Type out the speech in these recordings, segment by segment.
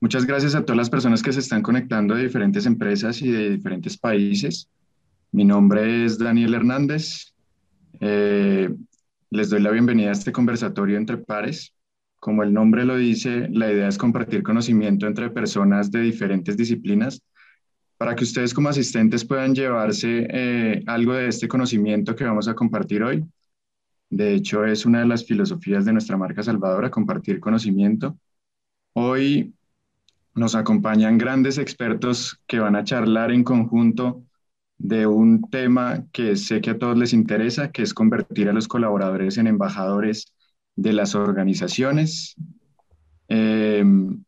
Muchas gracias a todas las personas que se están conectando de diferentes empresas y de diferentes países. Mi nombre es Daniel Hernández. Eh, les doy la bienvenida a este conversatorio entre pares. Como el nombre lo dice, la idea es compartir conocimiento entre personas de diferentes disciplinas para que ustedes como asistentes puedan llevarse eh, algo de este conocimiento que vamos a compartir hoy. De hecho, es una de las filosofías de nuestra marca Salvadora, compartir conocimiento. Hoy nos acompañan grandes expertos que van a charlar en conjunto de un tema que sé que a todos les interesa, que es convertir a los colaboradores en embajadores de las organizaciones. Em,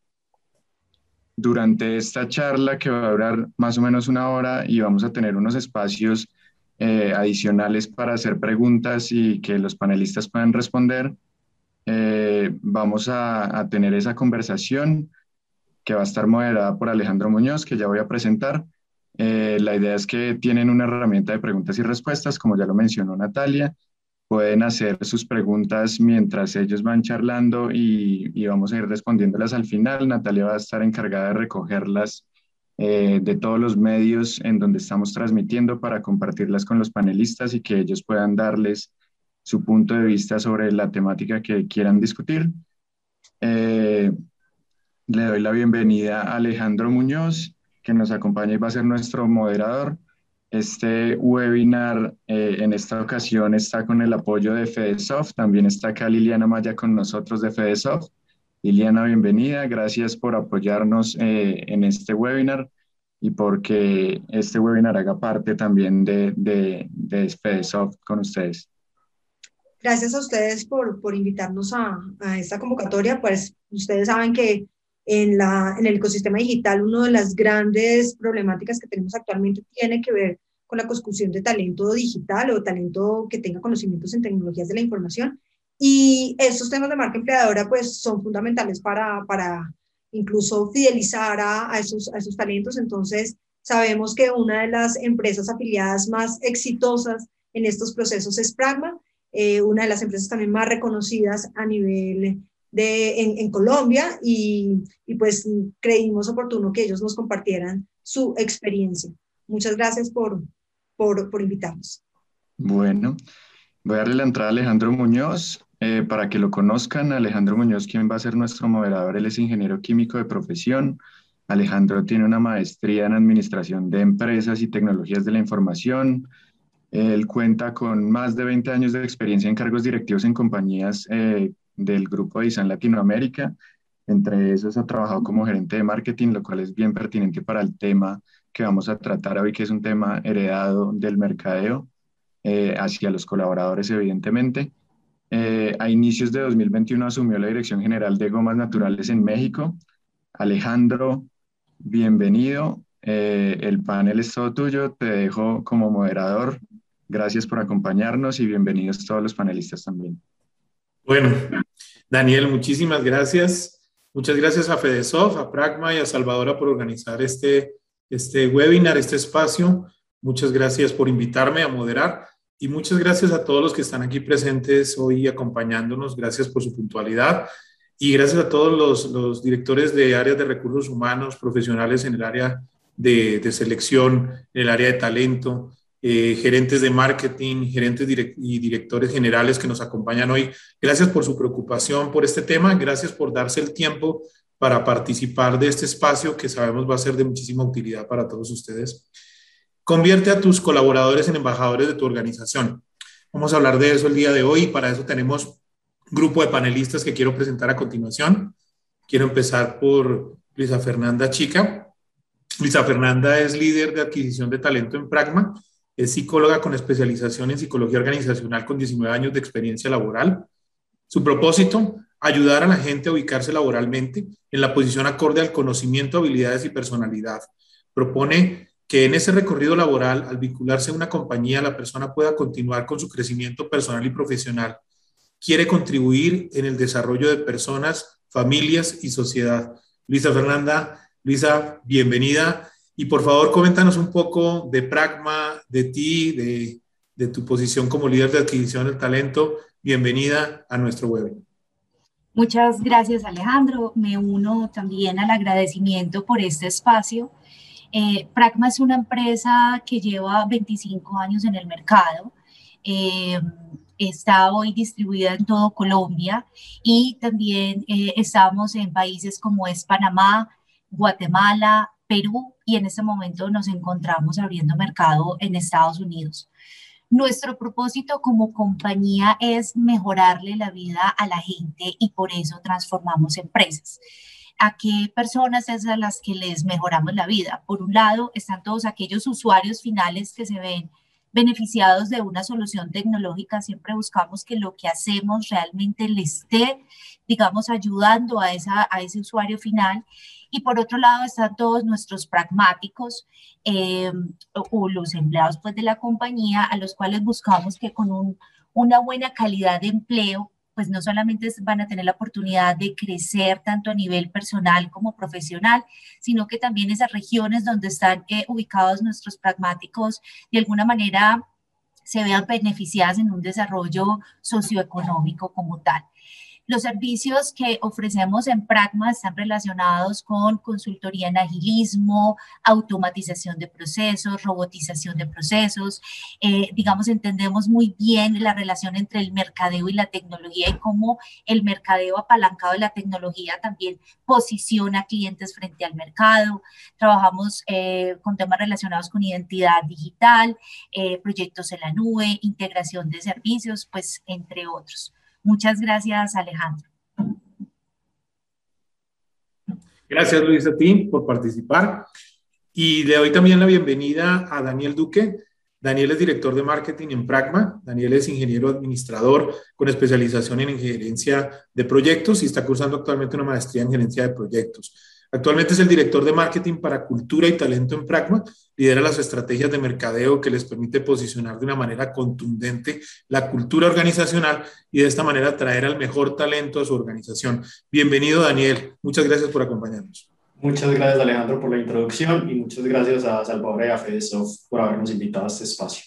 durante esta charla que va a durar más o menos una hora y vamos a tener unos espacios eh, adicionales para hacer preguntas y que los panelistas puedan responder, eh, vamos a, a tener esa conversación que va a estar moderada por Alejandro Muñoz, que ya voy a presentar. Eh, la idea es que tienen una herramienta de preguntas y respuestas, como ya lo mencionó Natalia. Pueden hacer sus preguntas mientras ellos van charlando y, y vamos a ir respondiéndolas al final. Natalia va a estar encargada de recogerlas eh, de todos los medios en donde estamos transmitiendo para compartirlas con los panelistas y que ellos puedan darles su punto de vista sobre la temática que quieran discutir. Eh, le doy la bienvenida a Alejandro Muñoz que nos acompaña y va a ser nuestro moderador. Este webinar eh, en esta ocasión está con el apoyo de FedeSoft. También está acá Liliana Maya con nosotros de FedeSoft. Liliana, bienvenida. Gracias por apoyarnos eh, en este webinar y porque este webinar haga parte también de, de, de FedeSoft con ustedes. Gracias a ustedes por, por invitarnos a, a esta convocatoria. Pues ustedes saben que en, la, en el ecosistema digital, una de las grandes problemáticas que tenemos actualmente tiene que ver con la construcción de talento digital o talento que tenga conocimientos en tecnologías de la información. Y estos temas de marca empleadora pues son fundamentales para, para incluso fidelizar a, a, esos, a esos talentos. Entonces, sabemos que una de las empresas afiliadas más exitosas en estos procesos es Pragma, eh, una de las empresas también más reconocidas a nivel de, en, Colombia y, y, pues creímos oportuno que ellos nos compartieran su experiencia. Muchas gracias por, por, por invitarnos. Bueno, voy a darle la entrada a Alejandro Muñoz. Eh, para que lo conozcan, Alejandro Muñoz, quien va a ser nuestro moderador, él es ingeniero químico de profesión. Alejandro tiene una maestría en Administración de Empresas y Tecnologías de la Información. Él cuenta con más de 20 años de experiencia en cargos directivos en compañías eh, del grupo de ISAN Latinoamérica. Entre esos ha trabajado como gerente de marketing, lo cual es bien pertinente para el tema que vamos a tratar hoy, que es un tema heredado del mercadeo eh, hacia los colaboradores, evidentemente. Eh, a inicios de 2021 asumió la Dirección General de Gomas Naturales en México. Alejandro, bienvenido. Eh, el panel es todo tuyo. Te dejo como moderador. Gracias por acompañarnos y bienvenidos todos los panelistas también. Bueno, Daniel, muchísimas gracias. Muchas gracias a FedeSoft, a Pragma y a Salvadora por organizar este, este webinar, este espacio. Muchas gracias por invitarme a moderar y muchas gracias a todos los que están aquí presentes hoy acompañándonos. Gracias por su puntualidad y gracias a todos los, los directores de áreas de recursos humanos, profesionales en el área de, de selección, en el área de talento, eh, gerentes de marketing, gerentes y directores generales que nos acompañan hoy. Gracias por su preocupación por este tema, gracias por darse el tiempo para participar de este espacio que sabemos va a ser de muchísima utilidad para todos ustedes. Convierte a tus colaboradores en embajadores de tu organización. Vamos a hablar de eso el día de hoy para eso tenemos un grupo de panelistas que quiero presentar a continuación. Quiero empezar por Luisa Fernanda Chica. Luisa Fernanda es líder de adquisición de talento en Pragma es psicóloga con especialización en psicología organizacional con 19 años de experiencia laboral. Su propósito, ayudar a la gente a ubicarse laboralmente en la posición acorde al conocimiento, habilidades y personalidad. Propone que en ese recorrido laboral, al vincularse a una compañía, la persona pueda continuar con su crecimiento personal y profesional. Quiere contribuir en el desarrollo de personas, familias y sociedad. Luisa Fernanda, Luisa, bienvenida y por favor, coméntanos un poco de Pragma, de ti, de, de tu posición como líder de adquisición del talento. Bienvenida a nuestro webinar. Muchas gracias Alejandro. Me uno también al agradecimiento por este espacio. Eh, Pragma es una empresa que lleva 25 años en el mercado. Eh, está hoy distribuida en todo Colombia y también eh, estamos en países como es Panamá, Guatemala, Perú y en este momento nos encontramos abriendo mercado en Estados Unidos. Nuestro propósito como compañía es mejorarle la vida a la gente y por eso transformamos empresas. ¿A qué personas es a las que les mejoramos la vida? Por un lado, están todos aquellos usuarios finales que se ven beneficiados de una solución tecnológica. Siempre buscamos que lo que hacemos realmente le esté, digamos, ayudando a, esa, a ese usuario final. Y por otro lado están todos nuestros pragmáticos eh, o, los empleados pues, de la compañía a los cuales buscamos que con un, una buena calidad de empleo pues no solamente van a tener la oportunidad de crecer tanto a nivel personal como profesional, sino que también esas regiones donde están eh, ubicados nuestros pragmáticos de alguna manera se vean beneficiadas en un desarrollo socioeconómico como tal. Los servicios que ofrecemos en Pragma están relacionados con consultoría en agilismo, automatización de procesos, robotización de procesos. Eh, digamos, entendemos muy bien la relación entre el mercadeo y la tecnología y cómo el mercadeo apalancado de la tecnología también posiciona clientes frente al mercado. Trabajamos eh, con temas relacionados con identidad digital, eh, proyectos en la nube, integración de servicios, pues entre otros. Muchas gracias, Alejandro. Gracias, Luis, a ti por participar. Y le doy también la bienvenida a Daniel Duque. Daniel es director de marketing en Pragma. Daniel es ingeniero administrador con especialización en gerencia de proyectos y está cursando actualmente una maestría en gerencia de proyectos. Actualmente es el director de marketing para cultura y talento en Pragma. Lidera las estrategias de mercadeo que les permite posicionar de una manera contundente la cultura organizacional y de esta manera traer al mejor talento a su organización. Bienvenido, Daniel. Muchas gracias por acompañarnos. Muchas gracias, Alejandro, por la introducción y muchas gracias a Salvador y a FedeSoft por habernos invitado a este espacio.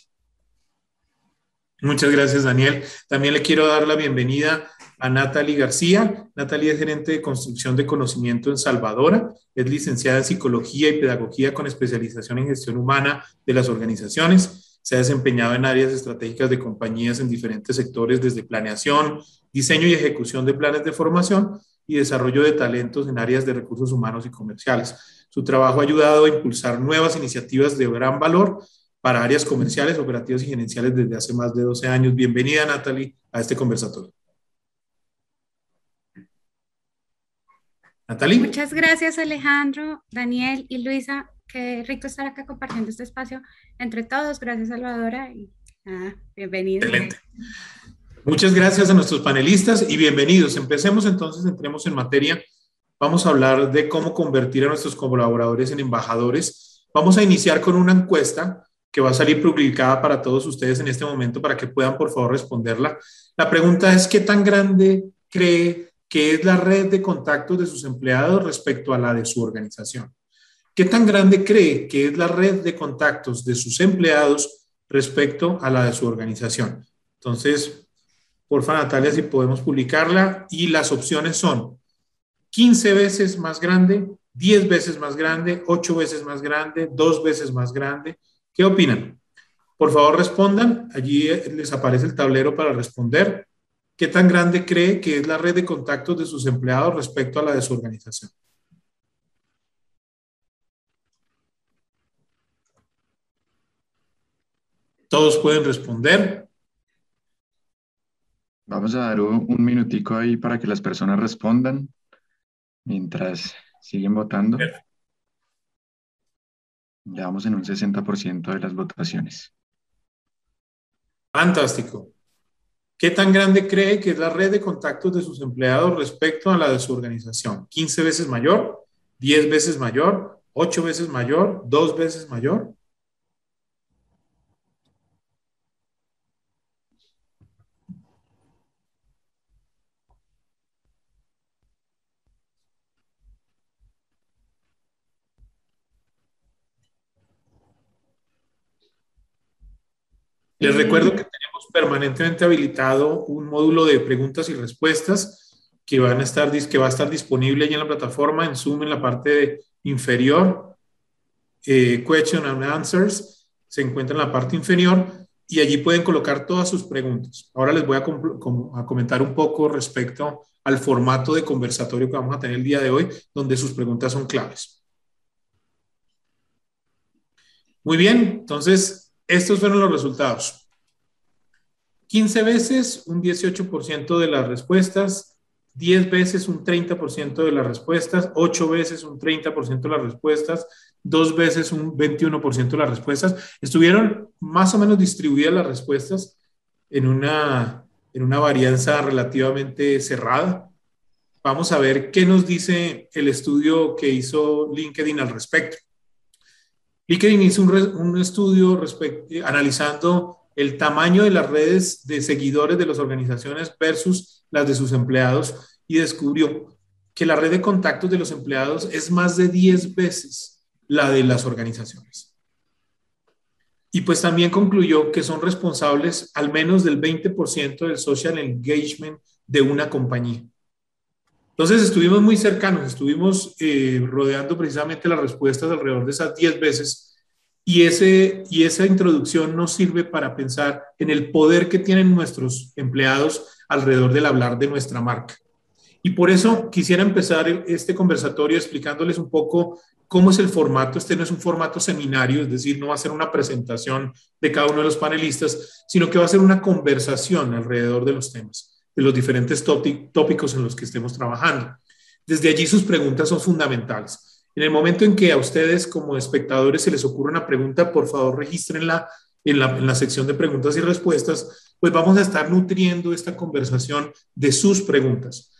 Muchas gracias, Daniel. También le quiero dar la bienvenida a Natalie García. Natalie es gerente de construcción de conocimiento en Salvadora. Es licenciada en psicología y pedagogía con especialización en gestión humana de las organizaciones. Se ha desempeñado en áreas estratégicas de compañías en diferentes sectores, desde planeación, diseño y ejecución de planes de formación y desarrollo de talentos en áreas de recursos humanos y comerciales. Su trabajo ha ayudado a impulsar nuevas iniciativas de gran valor para áreas comerciales, operativas y gerenciales desde hace más de 12 años. Bienvenida, Natalie, a este conversatorio. Natalie. Muchas gracias Alejandro, Daniel y Luisa. Qué rico estar acá compartiendo este espacio entre todos. Gracias Salvadora y bienvenidos. Excelente. Muchas gracias a nuestros panelistas y bienvenidos. Empecemos entonces, entremos en materia. Vamos a hablar de cómo convertir a nuestros colaboradores en embajadores. Vamos a iniciar con una encuesta que va a salir publicada para todos ustedes en este momento para que puedan por favor responderla. La pregunta es, ¿qué tan grande cree que es la red de contactos de sus empleados respecto a la de su organización. ¿Qué tan grande cree que es la red de contactos de sus empleados respecto a la de su organización? Entonces, porfa Natalia, si podemos publicarla. Y las opciones son 15 veces más grande, 10 veces más grande, 8 veces más grande, 2 veces más grande. ¿Qué opinan? Por favor, respondan. Allí les aparece el tablero para responder. ¿Qué tan grande cree que es la red de contactos de sus empleados respecto a la de su organización? Todos pueden responder. Vamos a dar un, minutico ahí para que las personas respondan mientras siguen votando. Ya vamos en un 60% de las votaciones. Fantástico. ¿Qué tan grande cree que es la red de contactos de sus empleados respecto a la de su organización? ¿15 veces mayor? ¿10 veces mayor? ¿8 veces mayor? ¿2 veces mayor? Les recuerdo que tenemos permanentemente habilitado un módulo de preguntas y respuestas que, van a estar, que va a estar disponible ahí en la plataforma, en Zoom, en la parte inferior. Eh, question and Answers se encuentra en la parte inferior y allí pueden colocar todas sus preguntas. Ahora les voy a, a comentar un poco respecto al formato de conversatorio que vamos a tener el día de hoy, donde sus preguntas son claves. Muy bien, entonces estos fueron los resultados. 15 veces un 18% de las respuestas, 10 veces un 30% de las respuestas, 8 veces un 30% de las respuestas, 2 veces un 21% de las respuestas. Estuvieron más o menos distribuidas las respuestas en una, en una varianza relativamente cerrada. Vamos a ver qué nos dice el estudio que hizo LinkedIn al respecto. LinkedIn hizo un, estudio analizando el tamaño de las redes de seguidores de las organizaciones versus las de sus empleados y descubrió que la red de contactos de los empleados es más de 10 veces la de las organizaciones. Y pues también concluyó que son responsables al menos del 20% del social engagement de una compañía. Entonces estuvimos muy cercanos, estuvimos eh, rodeando precisamente las respuestas alrededor de esas 10 veces y, ese, y esa introducción nos sirve para pensar en el poder que tienen nuestros empleados alrededor del hablar de nuestra marca. Y por eso quisiera empezar este conversatorio explicándoles un poco cómo es el formato. Este no es un formato seminario, es decir, no va a ser una presentación de cada uno de los panelistas, sino que va a ser una conversación alrededor de los temas de los diferentes tópicos en los que estemos trabajando. Desde allí sus preguntas son fundamentales. En el momento en que a ustedes como espectadores se les ocurra una pregunta, por favor regístrenla en la, en la sección de preguntas y respuestas, pues vamos a estar nutriendo esta conversación de sus preguntas.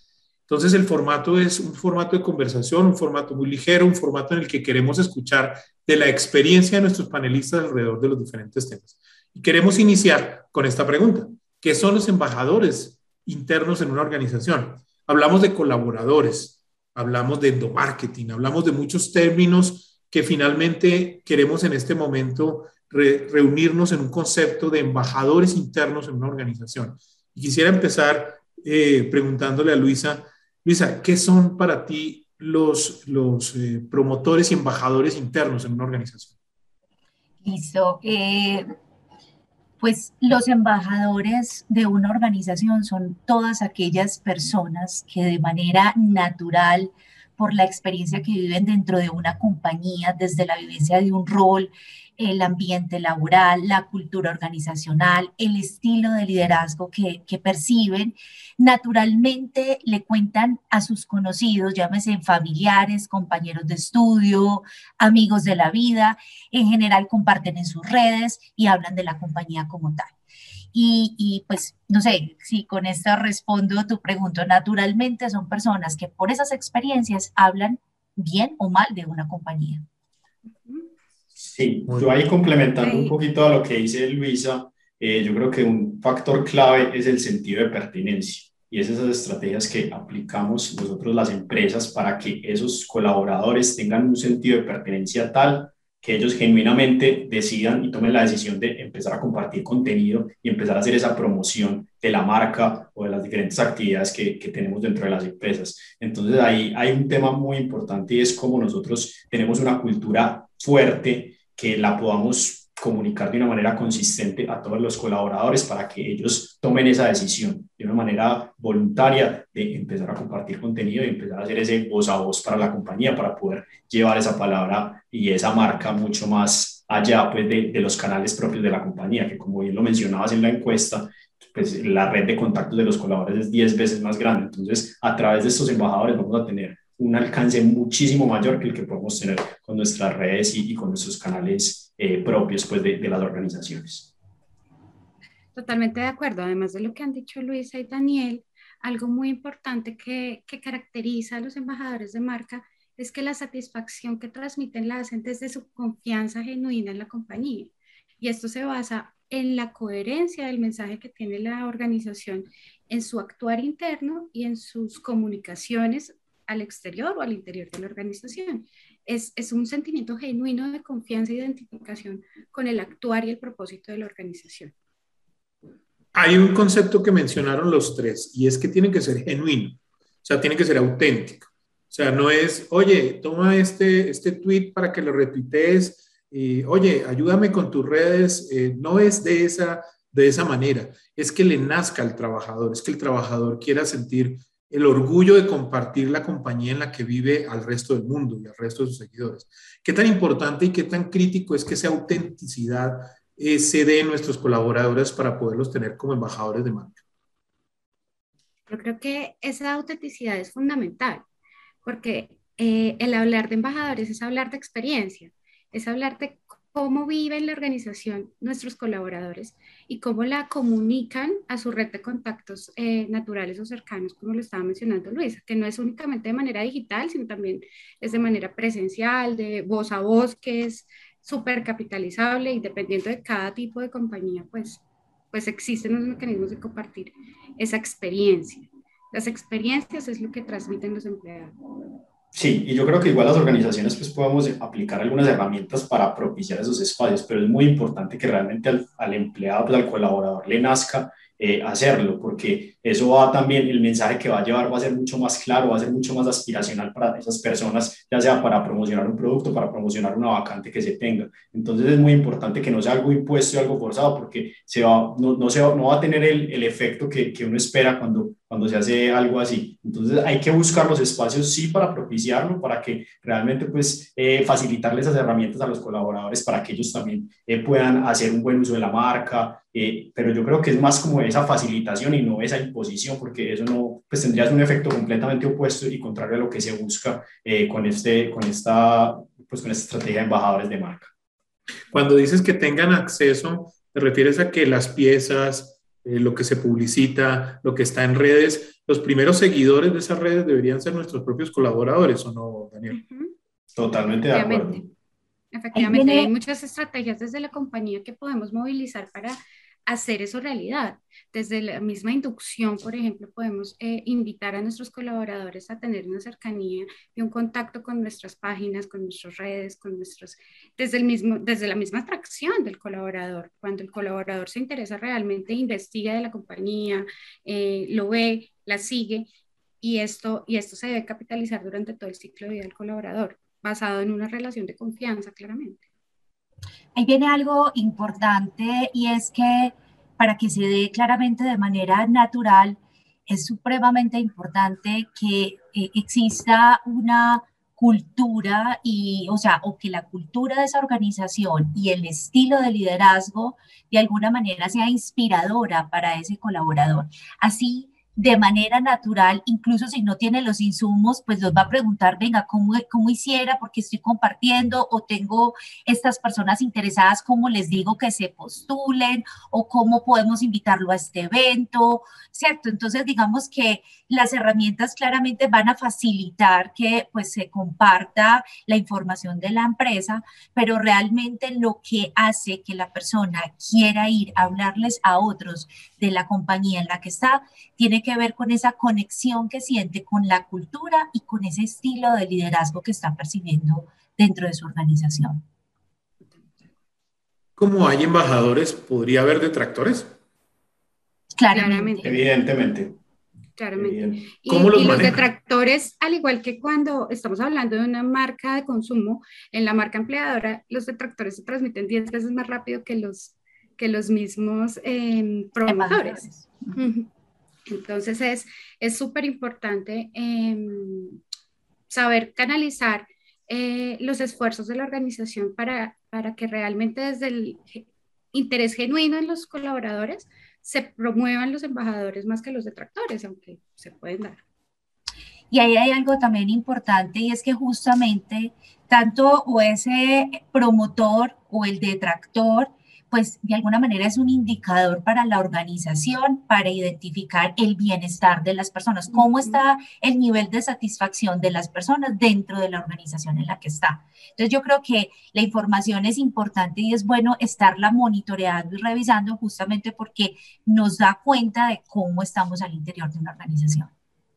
Entonces el formato es un formato de conversación, un formato muy ligero, un formato en el que queremos escuchar de la experiencia de nuestros panelistas alrededor de los diferentes temas. Y queremos iniciar con esta pregunta. ¿Qué son los embajadores internos en una organización. Hablamos de colaboradores, hablamos de endomarketing, hablamos de muchos términos que finalmente queremos en este momento reunirnos en un concepto de embajadores internos en una organización. Y quisiera empezar eh, preguntándole a Luisa, Luisa, ¿qué son para ti los, eh, promotores y embajadores internos en una organización? Listo. Eh, pues los embajadores de una organización son todas aquellas personas que de manera natural, por la experiencia que viven dentro de una compañía, desde la vivencia de un rol, el ambiente laboral, la cultura organizacional, el estilo de liderazgo que, perciben, naturalmente le cuentan a sus conocidos, llámese familiares, compañeros de estudio, amigos de la vida, en general comparten en sus redes y hablan de la compañía como tal. Y, pues no sé si con esto respondo tu pregunta. Naturalmente son personas que por esas experiencias hablan bien o mal de una compañía. Sí, yo ahí complementando un poquito a lo que dice Luisa, eh, yo creo que un factor clave es el sentido de pertinencia y es esas estrategias que aplicamos nosotros las empresas para que esos colaboradores tengan un sentido de pertenencia tal que ellos genuinamente decidan y tomen la decisión de empezar a compartir contenido y empezar a hacer esa promoción de la marca o de las diferentes actividades que, que, tenemos dentro de las empresas. Entonces ahí hay un tema muy importante y es cómo nosotros tenemos una cultura fuerte que la podamos comunicar de una manera consistente a todos los colaboradores para que ellos tomen esa decisión de una manera voluntaria de empezar a compartir contenido y empezar a hacer ese voz a voz para la compañía, para poder llevar esa palabra y esa marca mucho más allá pues, de, de los canales propios de la compañía, que como bien lo mencionabas en la encuesta, pues la red de contactos de los colaboradores es 10 veces más grande. Entonces, a través de estos embajadores vamos a tener un alcance muchísimo mayor que el que podemos tener con nuestras redes y, con nuestros canales eh, propios pues, de, de, las organizaciones. Totalmente de acuerdo. Además de lo que han dicho Luisa y Daniel, algo muy importante que, que caracteriza a los embajadores de marca es que la satisfacción que transmiten la hacen desde su confianza genuina en la compañía. Y esto se basa en la coherencia del mensaje que tiene la organización en su actuar interno y en sus comunicaciones al exterior o al interior de la organización. Es, es, un sentimiento genuino de confianza e identificación con el actuar y el propósito de la organización. Hay un concepto que mencionaron los tres y es que tiene que ser genuino. O sea, tiene que ser auténtico. O sea, no es, oye, toma este, este tweet para que lo retuitees y, oye, ayúdame con tus redes. Eh, no es de esa, de esa manera. Es que le nazca al trabajador, es que el trabajador quiera sentir el orgullo de compartir la compañía en la que vive al resto del mundo y al resto de sus seguidores. ¿Qué tan importante y qué tan crítico es que esa autenticidad eh, se dé en nuestros colaboradores para poderlos tener como embajadores de marca? Yo creo que esa autenticidad es fundamental, porque eh, el hablar de embajadores es hablar de experiencia, es hablar de cómo vive en la organización nuestros colaboradores y cómo la comunican a su red de contactos eh, naturales o cercanos, como lo estaba mencionando Luisa, que no es únicamente de manera digital, sino también es de manera presencial, de voz a voz, que es súper capitalizable y dependiendo de cada tipo de compañía, pues, pues existen los mecanismos de compartir esa experiencia. Las experiencias es lo que transmiten los empleados. Sí, y yo creo que igual las organizaciones pues podemos aplicar algunas herramientas para propiciar esos espacios, pero es muy importante que realmente al, al empleado, pues al colaborador le nazca eh, hacerlo, porque eso va también, el mensaje que va a llevar va a ser mucho más claro, va a ser mucho más aspiracional para esas personas, ya sea para promocionar un producto, para promocionar una vacante que se tenga. Entonces es muy importante que no sea algo impuesto y algo forzado, porque se va, no, no, se va, no va a tener el, el efecto que, que uno espera cuando, cuando se hace algo así. Entonces hay que buscar los espacios sí para propiciarlo, para que realmente pues eh, facilitarle esas herramientas a los colaboradores para que ellos también eh, puedan hacer un buen uso de la marca, eh, pero yo creo que es más como esa facilitación y no esa imposición, porque eso no, pues tendrías un efecto completamente opuesto y contrario a lo que se busca eh, con, este, con, esta, pues con esta estrategia de embajadores de marca. Cuando dices que tengan acceso, ¿te refieres a que las piezas, eh, lo que se publicita, lo que está en redes, los primeros seguidores de esas redes deberían ser nuestros propios colaboradores, ¿o no, Daniel? Totalmente de acuerdo. Efectivamente, hay muchas estrategias desde la compañía que podemos movilizar para hacer eso realidad. Desde la misma inducción, por ejemplo, podemos eh, invitar a nuestros colaboradores a tener una cercanía y un contacto con nuestras páginas, con nuestras redes, con nuestros, desde, el mismo, desde la misma atracción del colaborador. Cuando el colaborador se interesa realmente, investiga de la compañía, eh, lo ve, la sigue y esto, y esto se debe capitalizar durante todo el ciclo de vida del colaborador, basado en una relación de confianza, claramente. Ahí viene algo importante y es que para que se dé claramente de manera natural, es supremamente importante que eh, exista una cultura y, o sea, o que la cultura de esa organización y el estilo de liderazgo de alguna manera sea inspiradora para ese colaborador. Así de manera natural, incluso si no tiene los insumos, pues los va a preguntar, venga, ¿cómo, cómo hiciera? Porque estoy compartiendo o tengo estas personas interesadas, ¿cómo les digo que se postulen? ¿O cómo podemos invitarlo a este evento? ¿Cierto? Entonces, digamos que las herramientas claramente van a facilitar que pues se comparta la información de la empresa, pero realmente lo que hace que la persona quiera ir a hablarles a otros de la compañía en la que está, tiene que ver con esa conexión que siente con la cultura y con ese estilo de liderazgo que está percibiendo dentro de su organización. Como hay embajadores, ¿podría haber detractores? Claramente. Evidentemente. Claramente. Y, los, detractores, al igual que cuando estamos hablando de una marca de consumo, en la marca empleadora, los detractores se transmiten 10 veces más rápido que los, que los mismos eh, promotores. Entonces es súper importante em, saber canalizar eh, los esfuerzos de la organización para, para que realmente desde el interés genuino en los colaboradores se promuevan los embajadores más que los detractores, aunque se pueden dar. Y ahí hay algo también importante y es que justamente tanto o ese promotor o el detractor pues de alguna manera es un indicador para la organización para identificar el bienestar de las personas, cómo está el nivel de satisfacción de las personas dentro de la organización en la que está. Entonces yo creo que la información es importante y es bueno estarla monitoreando y revisando justamente porque nos da cuenta de cómo estamos al interior de una organización.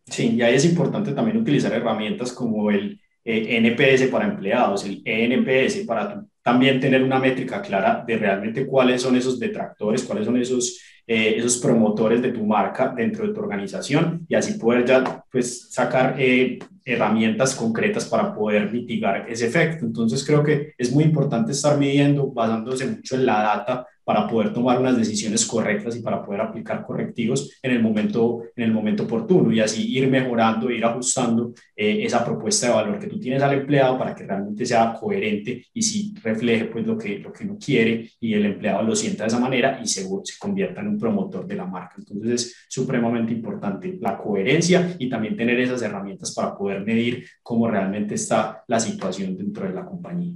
Sí, y ahí es importante también utilizar herramientas como el eh, NPS para empleados, el ENPS para también tener una métrica clara de realmente cuáles son esos detractores, cuáles son esos eh, esos promotores de tu marca dentro de tu organización y así poder ya pues sacar eh, herramientas concretas para poder mitigar ese efecto. Entonces creo que es muy importante estar midiendo basándose mucho en la data para poder tomar unas decisiones correctas y para poder aplicar correctivos en el momento, en el momento oportuno y así ir mejorando, ir ajustando eh, esa propuesta de valor que tú tienes al empleado para que realmente sea coherente y si refleje pues lo que, lo que uno quiere y el empleado lo sienta de esa manera y se, se convierta en un promotor de la marca. Entonces es supremamente importante la coherencia y también tener esas herramientas para poder medir cómo realmente está la situación dentro de la compañía.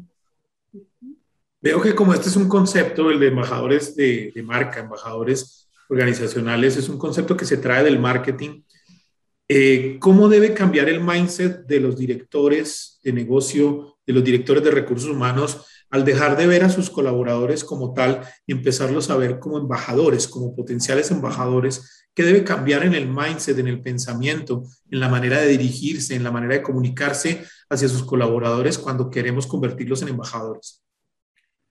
Veo que como este es un concepto, el de embajadores de, marca, embajadores organizacionales, es un concepto que se trae del marketing. Eh, ¿Cómo debe cambiar el mindset de los directores de negocio, de los directores de recursos humanos, al dejar de ver a sus colaboradores como tal y empezarlos a ver como embajadores, como potenciales embajadores? ¿Qué debe cambiar en el mindset, en el pensamiento, en la manera de dirigirse, en la manera de comunicarse hacia sus colaboradores cuando queremos convertirlos en embajadores?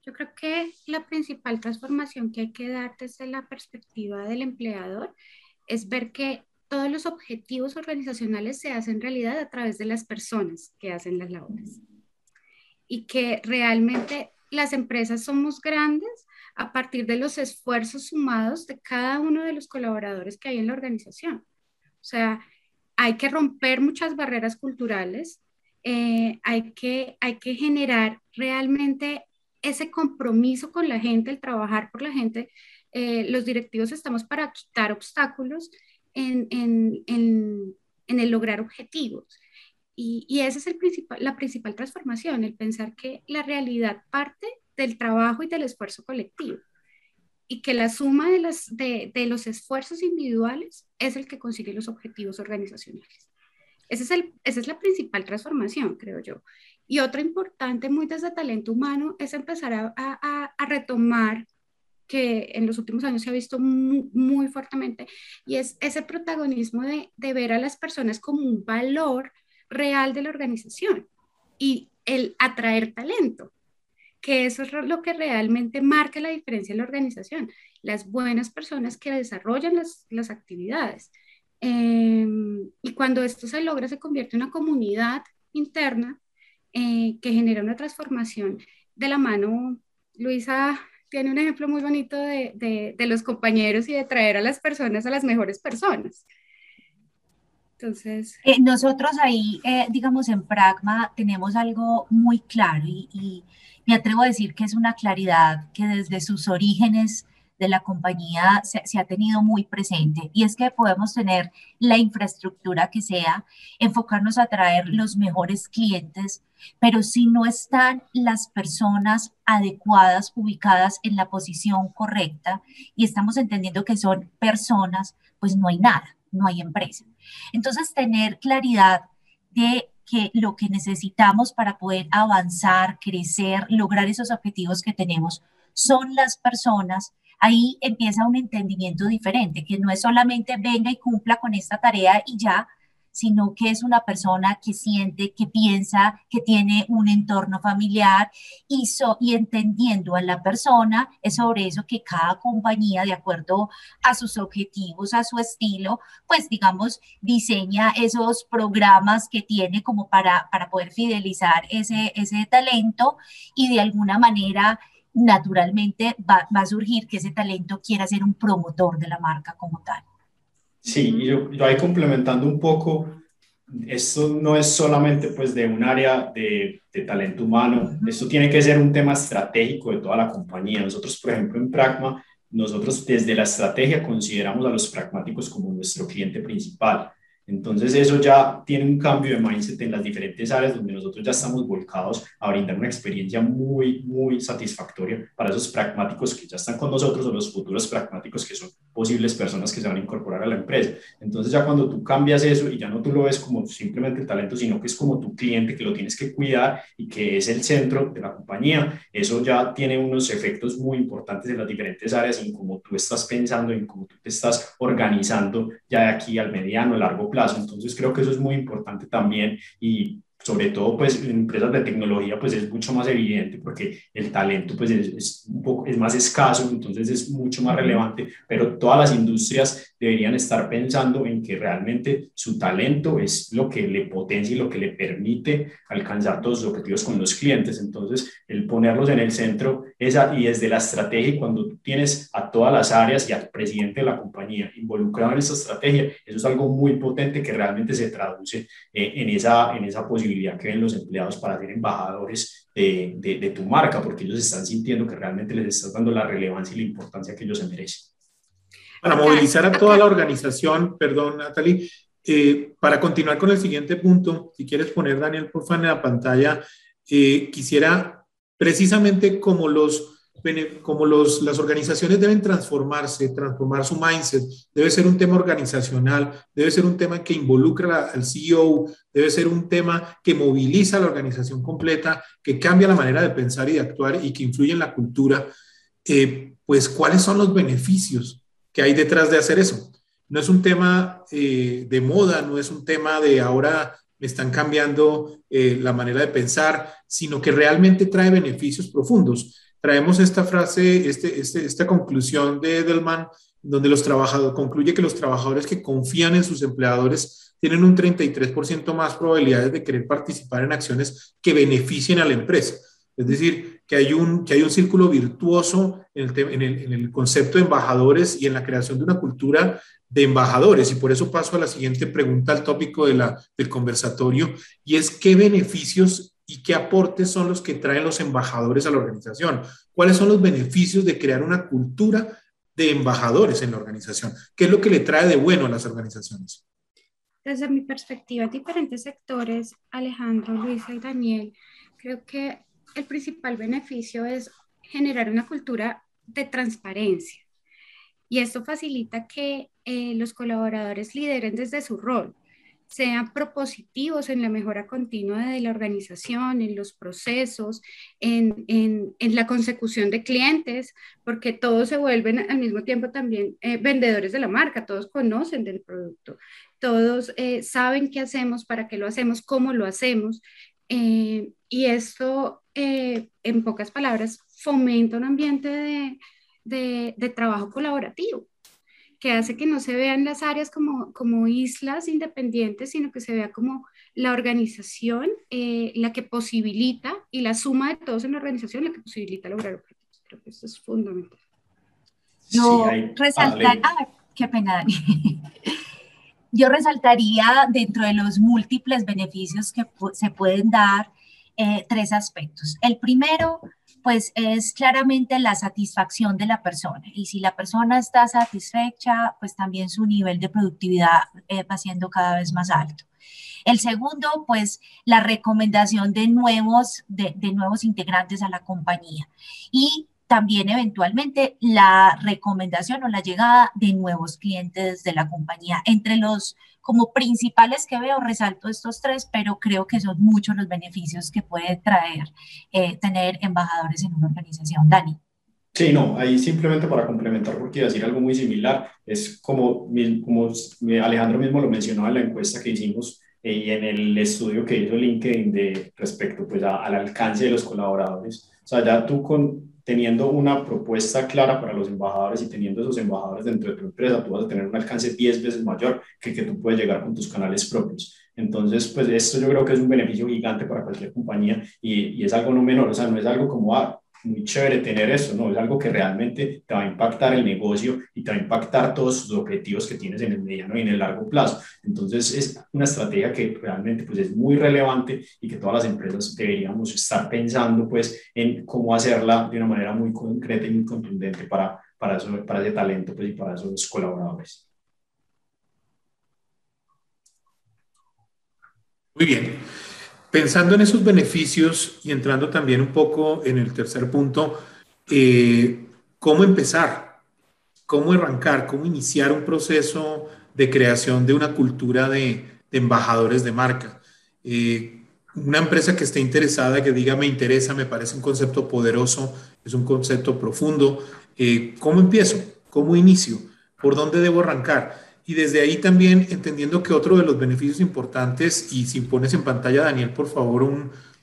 Yo creo que la principal transformación que hay que dar desde la perspectiva del empleador es ver que todos los objetivos organizacionales se hacen realidad a través de las personas que hacen las labores y que realmente las empresas somos grandes a partir de los esfuerzos sumados de cada uno de los colaboradores que hay en la organización. O sea, hay que romper muchas barreras culturales, eh, hay, que, hay que generar realmente ese compromiso con la gente, el trabajar por la gente, eh, los directivos estamos para quitar obstáculos en, en, en, el lograr objetivos. Y, y esa es el principal, la principal transformación, el pensar que la realidad parte del trabajo y del esfuerzo colectivo y que la suma de, las, de, de los esfuerzos individuales es el que consigue los objetivos organizacionales. Ese es el, esa es la principal transformación, creo yo. Y otra importante, muy desde talento humano, es empezar a, a, a retomar que en los últimos años se ha visto muy, muy fuertemente, y es ese protagonismo de, de, ver a las personas como un valor real de la organización y el atraer talento, que eso es lo que realmente marca la diferencia en la organización, las buenas personas que desarrollan las, las actividades. Eh, y cuando esto se logra, se convierte en una comunidad interna eh, que genera una transformación de la mano. Luisa tiene un ejemplo muy bonito de, de, los compañeros y de traer a las personas a las mejores personas. Entonces... Eh, nosotros ahí, eh, digamos, en Pragma tenemos algo muy claro y, me atrevo a decir que es una claridad que desde sus orígenes de la compañía se, se, ha tenido muy presente y es que podemos tener la infraestructura que sea, enfocarnos a traer los mejores clientes, pero si no están las personas adecuadas, ubicadas en la posición correcta y estamos entendiendo que son personas, pues no hay nada, no hay empresa. Entonces, tener claridad de que lo que necesitamos para poder avanzar, crecer, lograr esos objetivos que tenemos son las personas ahí empieza un entendimiento diferente, que no es solamente venga y cumpla con esta tarea y ya, sino que es una persona que siente, que piensa, que tiene un entorno familiar y, so, y entendiendo a la persona, es sobre eso que cada compañía, de acuerdo a sus objetivos, a su estilo, pues digamos, diseña esos programas que tiene como para, para poder fidelizar ese, ese talento y de alguna manera naturalmente va, va, a surgir que ese talento quiera ser un promotor de la marca como tal. Sí, yo, yo ahí complementando un poco, esto no es solamente pues de un área de, de talento humano, uh -huh. esto tiene que ser un tema estratégico de toda la compañía. Nosotros, por ejemplo, en Pragma, nosotros desde la estrategia consideramos a los pragmáticos como nuestro cliente principal. Entonces eso ya tiene un cambio de mindset en las diferentes áreas donde nosotros ya estamos volcados a brindar una experiencia muy, muy satisfactoria para esos pragmáticos que ya están con nosotros o los futuros pragmáticos que son posibles personas que se van a incorporar a la empresa. Entonces ya cuando tú cambias eso y ya no tú lo ves como simplemente el talento, sino que es como tu cliente que lo tienes que cuidar y que es el centro de la compañía, eso ya tiene unos efectos muy importantes en las diferentes áreas en cómo tú estás pensando, en cómo tú te estás organizando ya de aquí al mediano, largo plazo. Entonces creo que eso es muy importante también y sobre todo pues en empresas de tecnología pues es mucho más evidente porque el talento pues es, un poco, es más escaso, entonces es mucho más relevante, pero todas las industrias deberían estar pensando en que realmente su talento es lo que le potencia y lo que le permite alcanzar todos los objetivos con los clientes. Entonces, el ponerlos en el centro esa, y desde la estrategia, cuando tú tienes a todas las áreas y al presidente de la compañía involucrado en esa estrategia, eso es algo muy potente que realmente se traduce eh, en, esa, en esa posibilidad que ven los empleados para ser embajadores de, de, de tu marca, porque ellos están sintiendo que realmente les estás dando la relevancia y la importancia que ellos se merecen. Para movilizar a toda la organización, perdón, Natalie, eh, para continuar con el siguiente punto, si quieres poner, Daniel, por favor, en la pantalla, eh, quisiera precisamente como los como los, las organizaciones deben transformarse, transformar su mindset, debe ser un tema organizacional, debe ser un tema que involucra al CEO, debe ser un tema que moviliza a la organización completa, que cambia la manera de pensar y de actuar y que influye en la cultura, eh, pues cuáles son los beneficios que hay detrás de hacer eso. No es un tema eh, de moda, no es un tema de ahora me están cambiando eh, la manera de pensar, sino que realmente trae beneficios profundos. Traemos esta frase, este, este, esta conclusión de Edelman, donde los trabajadores, concluye que los trabajadores que confían en sus empleadores tienen un 33% más probabilidades de querer participar en acciones que beneficien a la empresa. Es decir, que hay un, que hay un círculo virtuoso en el, en, el, en el, concepto de embajadores y en la creación de una cultura de embajadores. Y por eso paso a la siguiente pregunta, al tópico de la, del conversatorio, y es qué beneficios y qué aportes son los que traen los embajadores a la organización. ¿Cuáles son los beneficios de crear una cultura de embajadores en la organización? ¿Qué es lo que le trae de bueno a las organizaciones? Desde mi perspectiva, diferentes sectores, Alejandro, Luisa y Daniel, creo que el principal beneficio es generar una cultura de transparencia. Y esto facilita que eh, los colaboradores lideren desde su rol, sean propositivos en la mejora continua de la organización, en los procesos, en, en, en la consecución de clientes, porque todos se vuelven al mismo tiempo también eh, vendedores de la marca, todos conocen del producto, todos eh, saben qué hacemos, para qué lo hacemos, cómo lo hacemos. y esto eh, en pocas palabras, fomenta un ambiente de, de, trabajo colaborativo, que hace que no se vean las áreas como, como islas independientes, sino que se vea como la organización eh, la que posibilita y la suma de todos en la organización la que posibilita lograr objetivos. Creo que eso es fundamental. Yo resaltaría, ah, qué pena, Dani. Yo resaltaría dentro de los múltiples beneficios que se pueden dar eh, tres aspectos. El primero, pues es claramente la satisfacción de la persona. Y si la persona está satisfecha, pues también su nivel de productividad eh, va siendo cada vez más alto. El segundo, pues la recomendación de nuevos, de, de nuevos integrantes a la compañía. Y también eventualmente la recomendación o la llegada de nuevos clientes de la compañía. Entre los como principales que veo, resalto estos tres, pero creo que son muchos los beneficios que puede traer eh, tener embajadores en una organización. Dani. Sí, no, ahí simplemente para complementar, porque decir algo muy similar, es como, como Alejandro mismo lo mencionó en la encuesta que hicimos eh, y en el estudio que hizo LinkedIn de respecto pues, al alcance de los colaboradores. O sea, ya tú con, teniendo una propuesta clara para los embajadores y teniendo esos embajadores dentro de tu empresa, tú vas a tener un alcance 10 veces mayor que que tú puedes llegar con tus canales propios. Entonces, pues esto yo creo que es un beneficio gigante para cualquier compañía y, y es algo no menor, o sea, no es algo como, ah, muy chévere tener eso, ¿no? Es algo que realmente te va a impactar el negocio y te va a impactar todos los objetivos que tienes en el mediano y en el largo plazo. Entonces, es una estrategia que realmente pues, es muy relevante y que todas las empresas deberíamos estar pensando pues, en cómo hacerla de una manera muy concreta y muy contundente para, para, eso, para ese talento pues, y para esos colaboradores. Muy bien. Pensando en esos beneficios y entrando también un poco en el tercer punto, eh, ¿cómo empezar? ¿Cómo arrancar? ¿Cómo iniciar un proceso de creación de una cultura de, embajadores de marca? Eh, una empresa que esté interesada, que diga me interesa, me parece un concepto poderoso, es un concepto profundo. Eh, ¿Cómo empiezo? ¿Cómo inicio? ¿Por dónde debo arrancar? Y desde ahí también entendiendo que otro de los beneficios importantes, y si pones en pantalla, Daniel, por favor,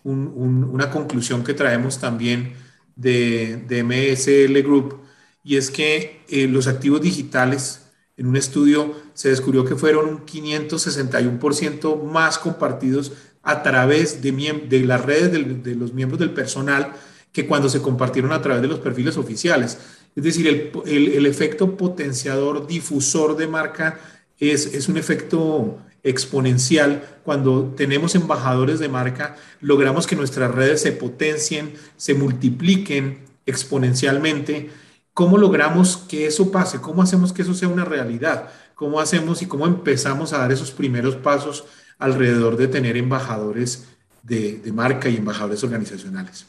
una conclusión que traemos también de, de MSL Group, y es que eh, los activos digitales, en un estudio se descubrió que fueron un 561% más compartidos a través de, de las redes de los miembros del personal que cuando se compartieron a través de los perfiles oficiales. Es decir, el, efecto potenciador, difusor de marca es, es un efecto exponencial. Cuando tenemos embajadores de marca, logramos que nuestras redes se potencien, se multipliquen exponencialmente. ¿Cómo logramos que eso pase? ¿Cómo hacemos que eso sea una realidad? ¿Cómo hacemos y cómo empezamos a dar esos primeros pasos alrededor de tener embajadores de, de marca y embajadores organizacionales?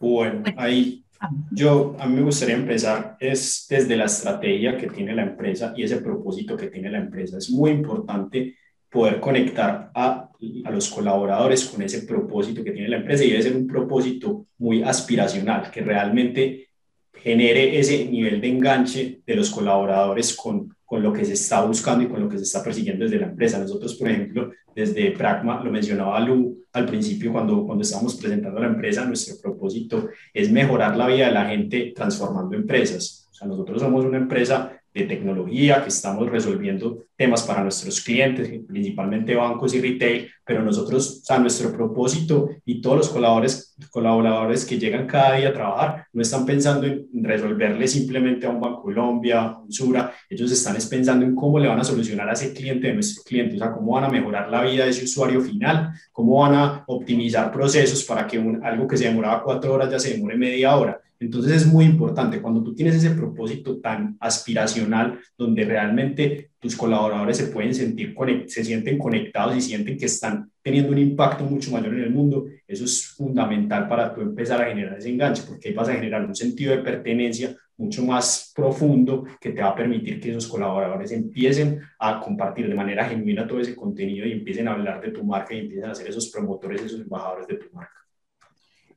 Bueno, ahí yo, a mí me gustaría empezar es desde la estrategia que tiene la empresa y ese propósito que tiene la empresa. Es muy importante poder conectar a, a, los colaboradores con ese propósito que tiene la empresa y debe ser un propósito muy aspiracional, que realmente genere ese nivel de enganche de los colaboradores con, con lo que se está buscando y con lo que se está persiguiendo desde la empresa. Nosotros, por ejemplo, desde Pragma, lo mencionaba Lu al principio cuando, cuando estábamos presentando la empresa, nuestro propósito es mejorar la vida de la gente transformando empresas. O sea, nosotros somos una empresa de tecnología, que estamos resolviendo temas para nuestros clientes, principalmente bancos y retail, pero nosotros, o sea, nuestro propósito y todos los colaboradores, colaboradores que llegan cada día a trabajar no están pensando en resolverle simplemente a un Banco Colombia, a un Sura, ellos están pensando en cómo le van a solucionar a ese cliente de nuestro cliente, o sea, cómo van a mejorar la vida de ese usuario final, cómo van a optimizar procesos para que un, algo que se demoraba cuatro horas ya se demore media hora. Entonces es muy importante cuando tú tienes ese propósito tan aspiracional donde realmente tus colaboradores se pueden sentir, se sienten conectados y sienten que están teniendo un impacto mucho mayor en el mundo, eso es fundamental para tú empezar a generar ese enganche, porque ahí vas a generar un sentido de pertenencia mucho más profundo que te va a permitir que esos colaboradores empiecen a compartir de manera genuina todo ese contenido y empiecen a hablar de tu marca y empiecen a ser esos promotores, esos embajadores de tu marca.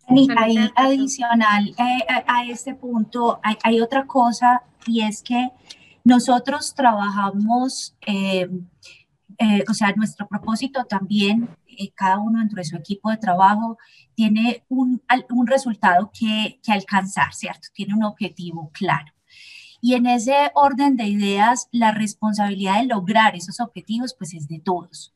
Y ahí adicional eh, a, este punto, hay, otra cosa y es que nosotros trabajamos, eh, eh, o sea, nuestro propósito también, cada uno dentro de su equipo de trabajo tiene un, un resultado que, que alcanzar, ¿cierto? Tiene un objetivo claro. Y en ese orden de ideas, la responsabilidad de lograr esos objetivos, pues es de todos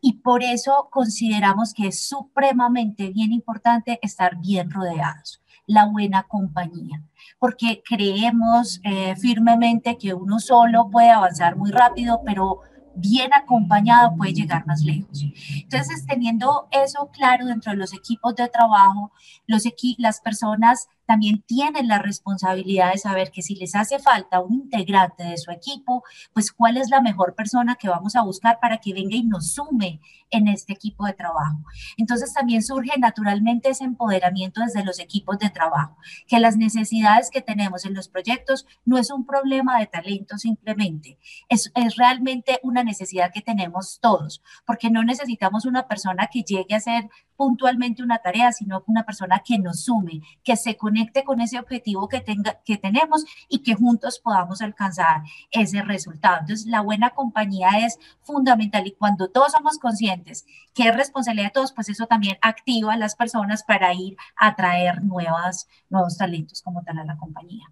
y por eso consideramos que es supremamente bien importante estar bien rodeados, la buena compañía, porque creemos eh, firmemente que uno solo puede avanzar muy rápido, pero bien acompañado puede llegar más lejos. Entonces, teniendo eso claro dentro de los equipos de trabajo, los las personas también tienen la responsabilidad de saber que si les hace falta un integrante de su equipo, pues cuál es la mejor persona que vamos a buscar para que venga y nos sume en este equipo de trabajo. Entonces también surge naturalmente ese empoderamiento desde los equipos de trabajo, que las necesidades que tenemos en los proyectos no es un problema de talento simplemente, es, es realmente una necesidad que tenemos todos, porque no necesitamos una persona que llegue a hacer puntualmente una tarea, sino una persona que nos sume, que se conecte con ese objetivo que, tenga, que tenemos y que juntos podamos alcanzar ese resultado. Entonces, la buena compañía es fundamental y cuando todos somos conscientes que es responsabilidad de todos, pues eso también activa a las personas para ir a traer nuevas, nuevos talentos como tal a la compañía.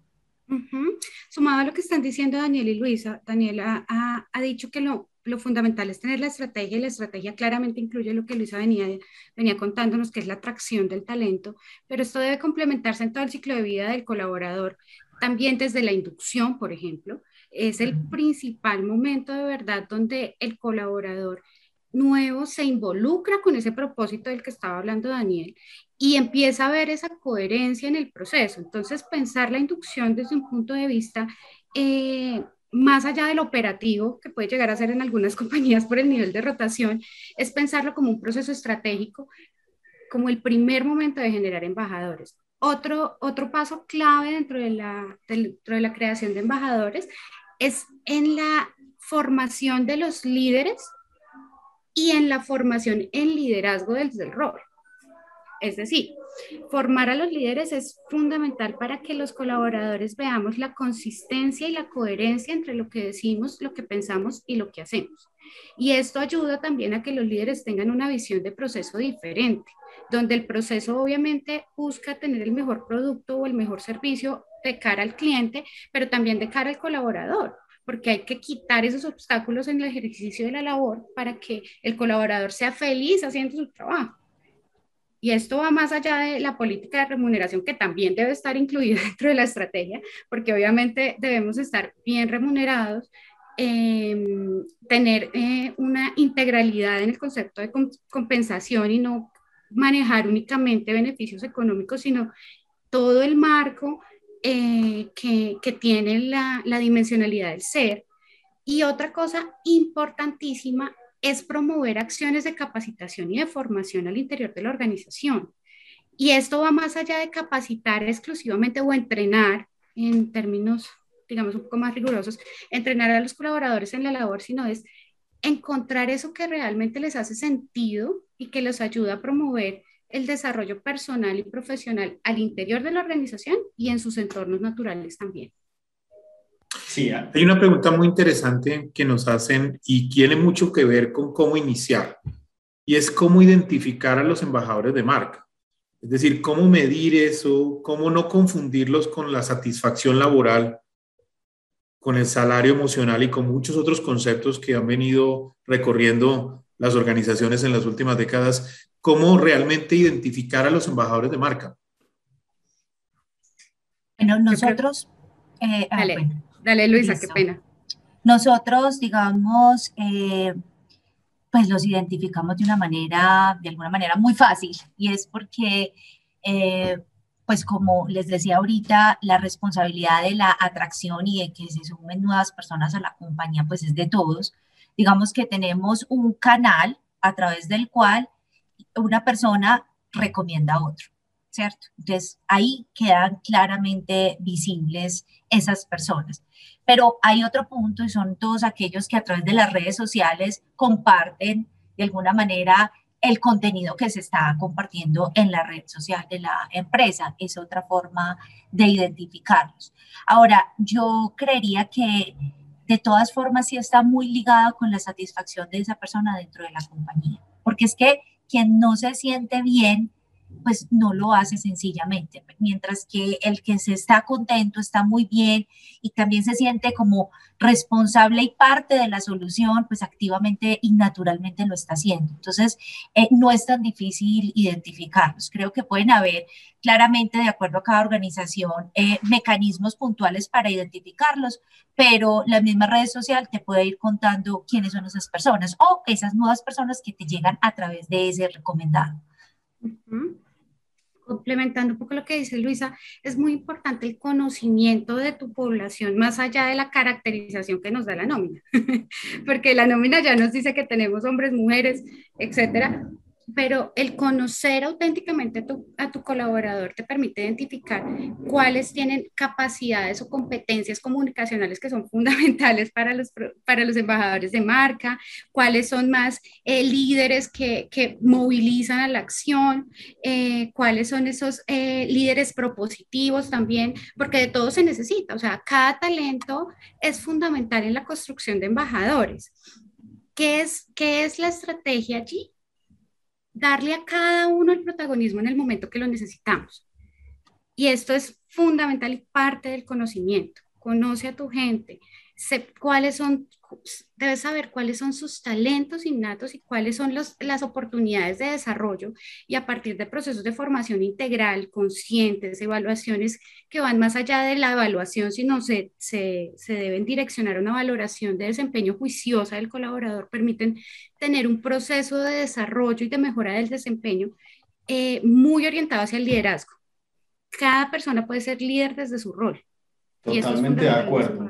Sumado a lo que están diciendo Daniel y Luisa, Daniel ha, ha dicho que lo lo fundamental es tener la estrategia y la estrategia claramente incluye lo que Luisa venía, venía contándonos, que es la atracción del talento, pero esto debe complementarse en todo el ciclo de vida del colaborador, también desde la inducción, por ejemplo, es el principal momento de verdad donde el colaborador nuevo se involucra con ese propósito del que estaba hablando Daniel y empieza a ver esa coherencia en el proceso. Entonces, pensar la inducción desde un punto de vista eh, más allá del operativo que puede llegar a ser en algunas compañías por el nivel de rotación, es pensarlo como un proceso estratégico, como el primer momento de generar embajadores. Otro, otro paso clave dentro de, la, dentro de la creación de embajadores es en la formación de los líderes y en la formación en liderazgo desde el rol. Es decir, formar a los líderes es fundamental para que los colaboradores veamos la consistencia y la coherencia entre lo que decimos, lo que pensamos y lo que hacemos. Y esto ayuda también a que los líderes tengan una visión de proceso diferente, donde el proceso obviamente busca tener el mejor producto o el mejor servicio de cara al cliente, pero también de cara al colaborador porque hay que quitar esos obstáculos en el ejercicio de la labor para que el colaborador sea feliz haciendo su trabajo. Y esto va más allá de la política de remuneración, que también debe estar incluida dentro de la estrategia, porque obviamente debemos estar bien remunerados, em, tener eh, una integralidad en el concepto de compensación y no manejar únicamente beneficios económicos, sino todo el marco eh, que, que, tiene la, la dimensionalidad del ser. Y otra cosa importantísima es promover acciones de capacitación y de formación al interior de la organización. Y esto va más allá de capacitar exclusivamente o entrenar en términos, digamos, un poco más rigurosos, entrenar a los colaboradores en la labor, sino es encontrar eso que realmente les hace sentido y que los ayuda a promover el desarrollo personal y profesional al interior de la organización y en sus entornos naturales también. Sí, hay una pregunta muy interesante que nos hacen y tiene mucho que ver con cómo iniciar, y es cómo identificar a los embajadores de marca. Es decir, cómo medir eso, cómo no confundirlos con la satisfacción laboral, con el salario emocional y con muchos otros conceptos que han venido recorriendo las organizaciones en las últimas décadas, cómo realmente identificar a los embajadores de marca. Bueno, nosotros... Eh, ah, dale Luisa, qué pena. Nosotros, digamos, eh, pues los identificamos de una manera, de alguna manera muy fácil, y es porque, eh, pues como les decía ahorita, la responsabilidad de la atracción y de que se sumen nuevas personas a la compañía, pues es de todos. Digamos que tenemos un canal a través del cual una persona recomienda a otro, ¿cierto? Entonces, ahí quedan claramente visibles esas personas. Pero hay otro punto y son todos aquellos que a través de las redes sociales comparten de alguna manera el contenido que se está compartiendo en la red social de la empresa. Es otra forma de identificarlos. Ahora, yo creería que de todas formas sí está muy ligado con la satisfacción de esa persona dentro de la compañía, porque es que quien no se siente bien, pues no lo hace sencillamente, mientras que el que se está contento está muy bien y también se siente como responsable y parte de la solución, pues activamente y naturalmente lo está haciendo. Entonces, eh, no es tan difícil identificarlos. Creo que pueden haber claramente, de acuerdo a cada organización, eh, mecanismos puntuales para identificarlos, pero la misma red social te puede ir contando quiénes son esas personas o esas nuevas personas que te llegan a través de ese recomendado. Complementando un poco lo que dice Luisa, es muy importante el conocimiento de tu población más allá de la caracterización que nos da la nómina, porque la nómina ya nos dice que tenemos hombres, mujeres, etcétera, pero el conocer auténticamente a tu, colaborador te permite identificar cuáles tienen capacidades o competencias comunicacionales que son fundamentales para los, para los embajadores de marca, cuáles son más eh, líderes que, que, movilizan a la acción, eh, cuáles son esos eh, líderes propositivos también, porque de todo se necesita, o sea, cada talento es fundamental en la construcción de embajadores. ¿Qué es, qué es la estrategia allí? Darle a cada uno el protagonismo en el momento que lo necesitamos. Y esto es fundamental y parte del conocimiento. Conoce a tu gente, sé cuáles son, debes saber cuáles son sus talentos innatos y cuáles son las oportunidades de desarrollo y a partir de procesos de formación integral, conscientes, evaluaciones que van más allá de la evaluación, sino se, se, se deben direccionar a una valoración de desempeño juiciosa del colaborador, permiten tener un proceso de desarrollo y de mejora del desempeño eh, muy orientado hacia el liderazgo. Cada persona puede ser líder desde su rol. Totalmente de acuerdo.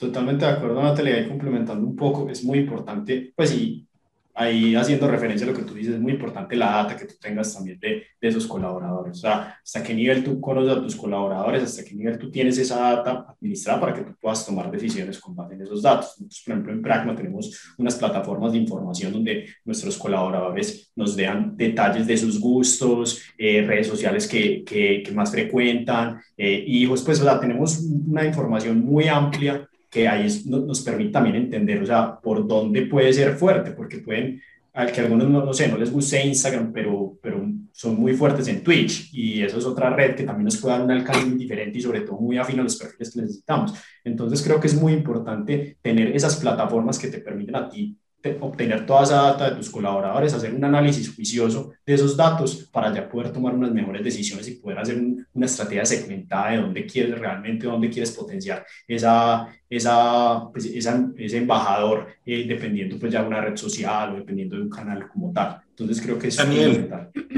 Totalmente de acuerdo, Natalia, y complementando un poco, es muy importante, pues y ahí haciendo referencia a lo que tú dices, es muy importante la data que tú tengas también de, de, esos colaboradores. O sea, hasta qué nivel tú conoces a tus colaboradores, hasta qué nivel tú tienes esa data administrada para que tú puedas tomar decisiones con base en esos datos. Por ejemplo, en Pragma tenemos unas plataformas de información donde nuestros colaboradores nos dan detalles de sus gustos, eh, redes sociales que, que, que, más frecuentan, eh, y pues, o sea, tenemos una información muy amplia que ahí nos permite también entender, o sea, por dónde puede ser fuerte, porque pueden, al que algunos no, no sé, no les guste Instagram, pero, pero son muy fuertes en Twitch y eso es otra red que también nos puede dar un alcance diferente y sobre todo muy afín a los perfiles que necesitamos. Entonces creo que es muy importante tener esas plataformas que te permiten a ti obtener toda esa data de tus colaboradores, hacer un análisis juicioso de esos datos para ya poder tomar unas mejores decisiones y poder hacer una estrategia segmentada de dónde quieres realmente, dónde quieres potenciar esa, esa, pues, ese embajador, eh, dependiendo pues ya de una red social o dependiendo de un canal como tal. Entonces creo que es Daniel,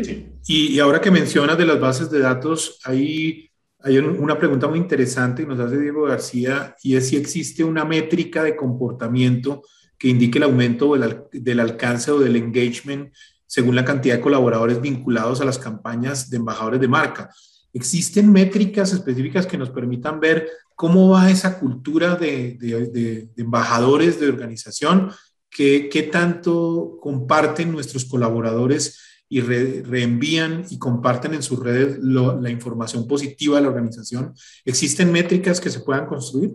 sí. y, y ahora que mencionas de las bases de datos, hay, hay una pregunta muy interesante que nos hace Diego García y es si existe una métrica de comportamiento que indique el aumento del, alcance o del engagement según la cantidad de colaboradores vinculados a las campañas de embajadores de marca. ¿Existen métricas específicas que nos permitan ver cómo va esa cultura de, embajadores de organización? ¿Qué, ¿Qué, tanto comparten nuestros colaboradores y reenvían y comparten en sus redes la información positiva de la organización? ¿Existen métricas que se puedan construir?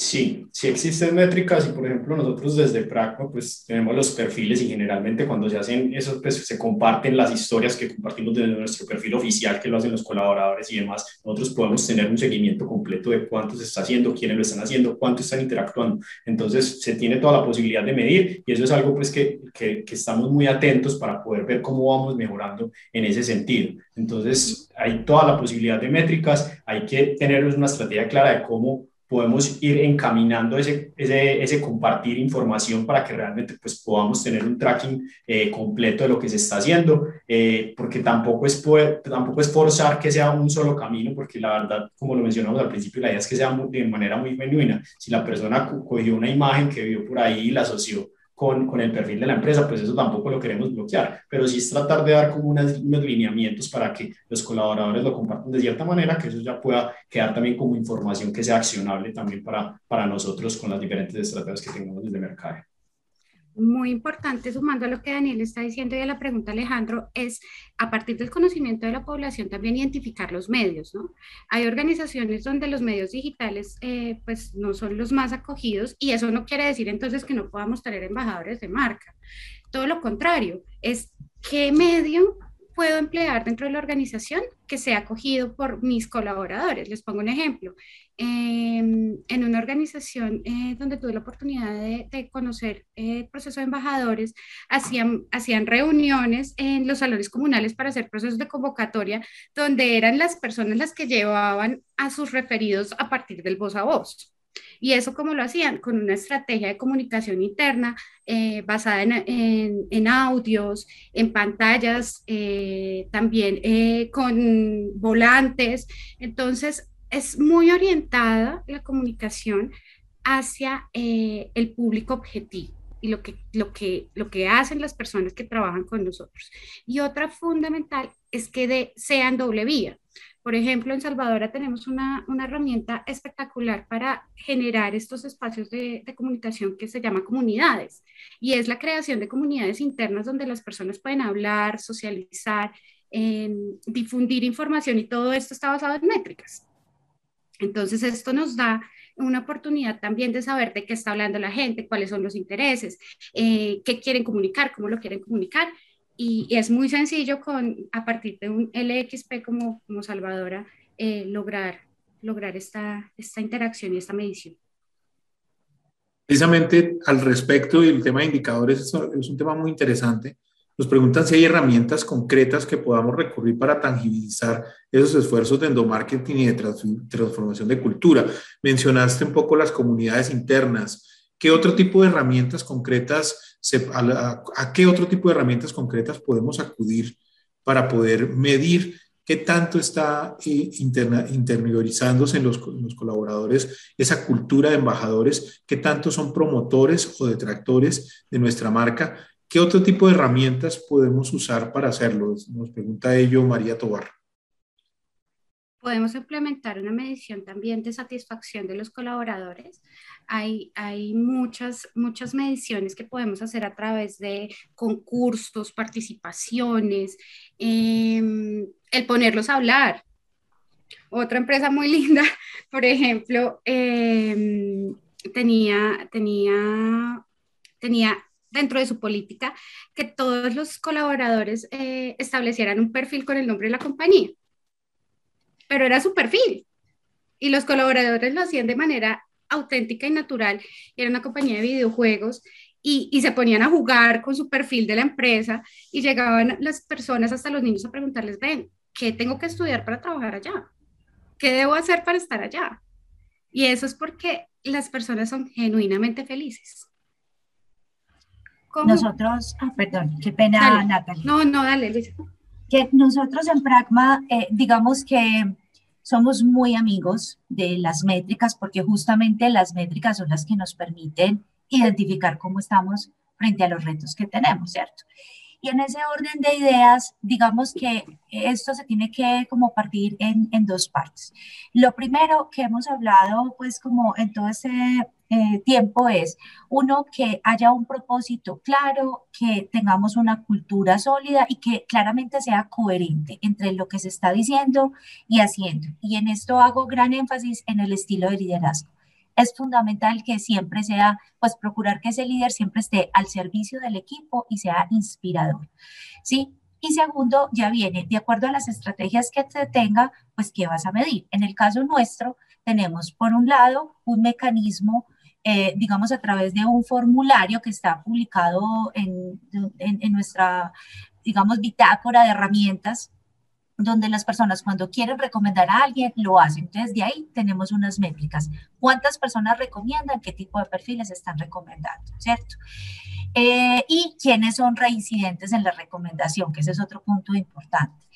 Sí, sí existen métricas y por ejemplo nosotros desde Pragma pues tenemos los perfiles y generalmente cuando se hacen eso pues se comparten las historias que compartimos desde nuestro perfil oficial que lo hacen los colaboradores y demás. Nosotros podemos tener un seguimiento completo de cuánto se está haciendo, quiénes lo están haciendo, cuánto están interactuando. Entonces se tiene toda la posibilidad de medir y eso es algo pues que, que, que estamos muy atentos para poder ver cómo vamos mejorando en ese sentido. Entonces hay toda la posibilidad de métricas, hay que tener una estrategia clara de cómo podemos ir encaminando ese, ese, ese, compartir información para que realmente pues, podamos tener un tracking eh, completo de lo que se está haciendo, eh, porque tampoco es, tampoco es forzar que sea un solo camino, porque la verdad, como lo mencionamos al principio, la idea es que sea de manera muy genuina. Si la persona cogió una imagen que vio por ahí y la asoció con, con, el perfil de la empresa, pues eso tampoco lo queremos bloquear, pero sí es tratar de dar como unos lineamientos para que los colaboradores lo compartan de cierta manera, que eso ya pueda quedar también como información que sea accionable también para, para nosotros con las diferentes estrategias que tengamos desde mercado muy importante, sumando a lo que Daniel está diciendo y a la pregunta Alejandro, es a partir del conocimiento de la población también identificar los medios, ¿no? Hay organizaciones donde los medios digitales eh, pues no son los más acogidos y eso no quiere decir entonces que no podamos tener embajadores de marca. Todo lo contrario, es qué medio puedo emplear dentro de la organización que sea acogido por mis colaboradores. Les pongo un ejemplo. Em, en una organización eh, donde tuve la oportunidad de, conocer eh, el proceso de embajadores, hacían, hacían reuniones en los salones comunales para hacer procesos de convocatoria, donde eran las personas las que llevaban a sus referidos a partir del voz a voz. Y eso como lo hacían con una estrategia de comunicación interna eh, basada en, en, audios, en pantallas, eh, también eh, con volantes. Entonces, es muy orientada la comunicación hacia el público objetivo y lo que, lo, que, lo que hacen las personas que trabajan con nosotros. Y otra fundamental es que de, sean doble vía. Por ejemplo, en Salvadora tenemos una, una herramienta espectacular para generar estos espacios de, de, comunicación que se llama comunidades y es la creación de comunidades internas donde las personas pueden hablar, socializar, difundir información y todo esto está basado en métricas. Entonces, esto nos da una oportunidad también de saber de qué está hablando la gente, cuáles son los intereses, eh, qué quieren comunicar, cómo lo quieren comunicar y, es muy sencillo con, a partir de un LXP como, como Salvadora, eh, lograr, lograr esta, esta interacción y esta medición. Precisamente al respecto y el tema de indicadores es, es un tema muy interesante. Nos preguntan si hay herramientas concretas que podamos recurrir para tangibilizar esos esfuerzos de endomarketing y de transformación de cultura. Mencionaste un poco las comunidades internas. ¿Qué otro tipo de herramientas concretas a, qué otro tipo de herramientas concretas podemos acudir para poder medir ¿Qué tanto está eh, interioриzándose en los, en los colaboradores esa cultura de embajadores? ¿Qué tanto son promotores o detractores de nuestra marca? ¿Qué otro tipo de herramientas podemos usar para hacerlo? Nos pregunta ello María Tobar podemos implementar una medición también de satisfacción de los colaboradores. Hay, muchas, muchas mediciones que podemos hacer a través de concursos, participaciones, em, el ponerlos a hablar. Otra empresa muy linda, por ejemplo, em, tenía, tenía, tenía dentro de su política que todos los colaboradores eh, establecieran un perfil con el nombre de la compañía pero era su perfil. Y los colaboradores lo hacían de manera auténtica y natural. Era una compañía de videojuegos y, y, se ponían a jugar con su perfil de la empresa y llegaban las personas, hasta los niños, a preguntarles, ven, ¿qué tengo que estudiar para trabajar allá? ¿Qué debo hacer para estar allá? Y eso es porque las personas son genuinamente felices. Nosotros, ah, perdón, qué pena, Natalia. No, no, dale, Lisa que nosotros en Pragma, eh, digamos que somos muy amigos de las métricas porque justamente las métricas son las que nos permiten identificar cómo estamos frente a los retos que tenemos, ¿cierto? Y en ese orden de ideas, digamos que esto se tiene que como partir en, en dos partes. Lo primero que hemos hablado, pues como en todo ese eh, tiempo es, uno, que haya un propósito claro, que tengamos una cultura sólida y que claramente sea coherente entre lo que se está diciendo y haciendo. Y en esto hago gran énfasis en el estilo de liderazgo. Es fundamental que siempre sea, pues procurar que ese líder siempre esté al servicio del equipo y sea inspirador. ¿Sí? Y segundo, ya viene, de acuerdo a las estrategias que se tenga, pues qué vas a medir. En el caso nuestro, tenemos por un lado un mecanismo eh, digamos, a través de un formulario que está publicado en, en, nuestra, digamos, bitácora de herramientas, donde las personas cuando quieren recomendar a alguien lo hacen. Entonces, de ahí tenemos unas métricas. ¿Cuántas personas recomiendan? ¿Qué tipo de perfiles están recomendando? ¿Cierto? Eh, y quiénes son reincidentes en la recomendación, que ese es otro punto importante.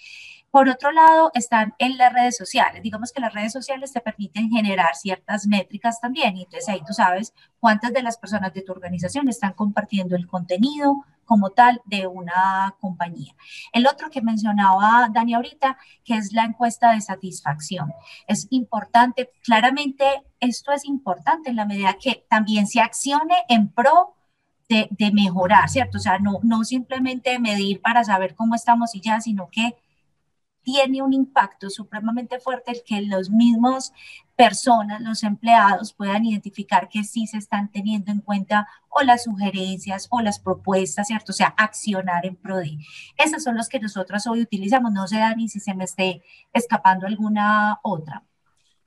Por otro lado, están en las redes sociales. Digamos que las redes sociales te permiten generar ciertas métricas también. Y entonces ahí tú sabes cuántas de las personas de tu organización están compartiendo el contenido como tal de una compañía. El otro que mencionaba Dani ahorita, que es la encuesta de satisfacción. Es importante, claramente esto es importante en la medida que también se accione en pro de, de, mejorar, ¿cierto? O sea, no, no simplemente medir para saber cómo estamos y ya, sino que tiene un impacto supremamente fuerte el que los mismos personas, los empleados puedan identificar que sí se están teniendo en cuenta o las sugerencias o las propuestas, ¿cierto? O sea, accionar en pro de. Esos son los que nosotros hoy utilizamos. No sé, Dani, si se me esté escapando alguna otra.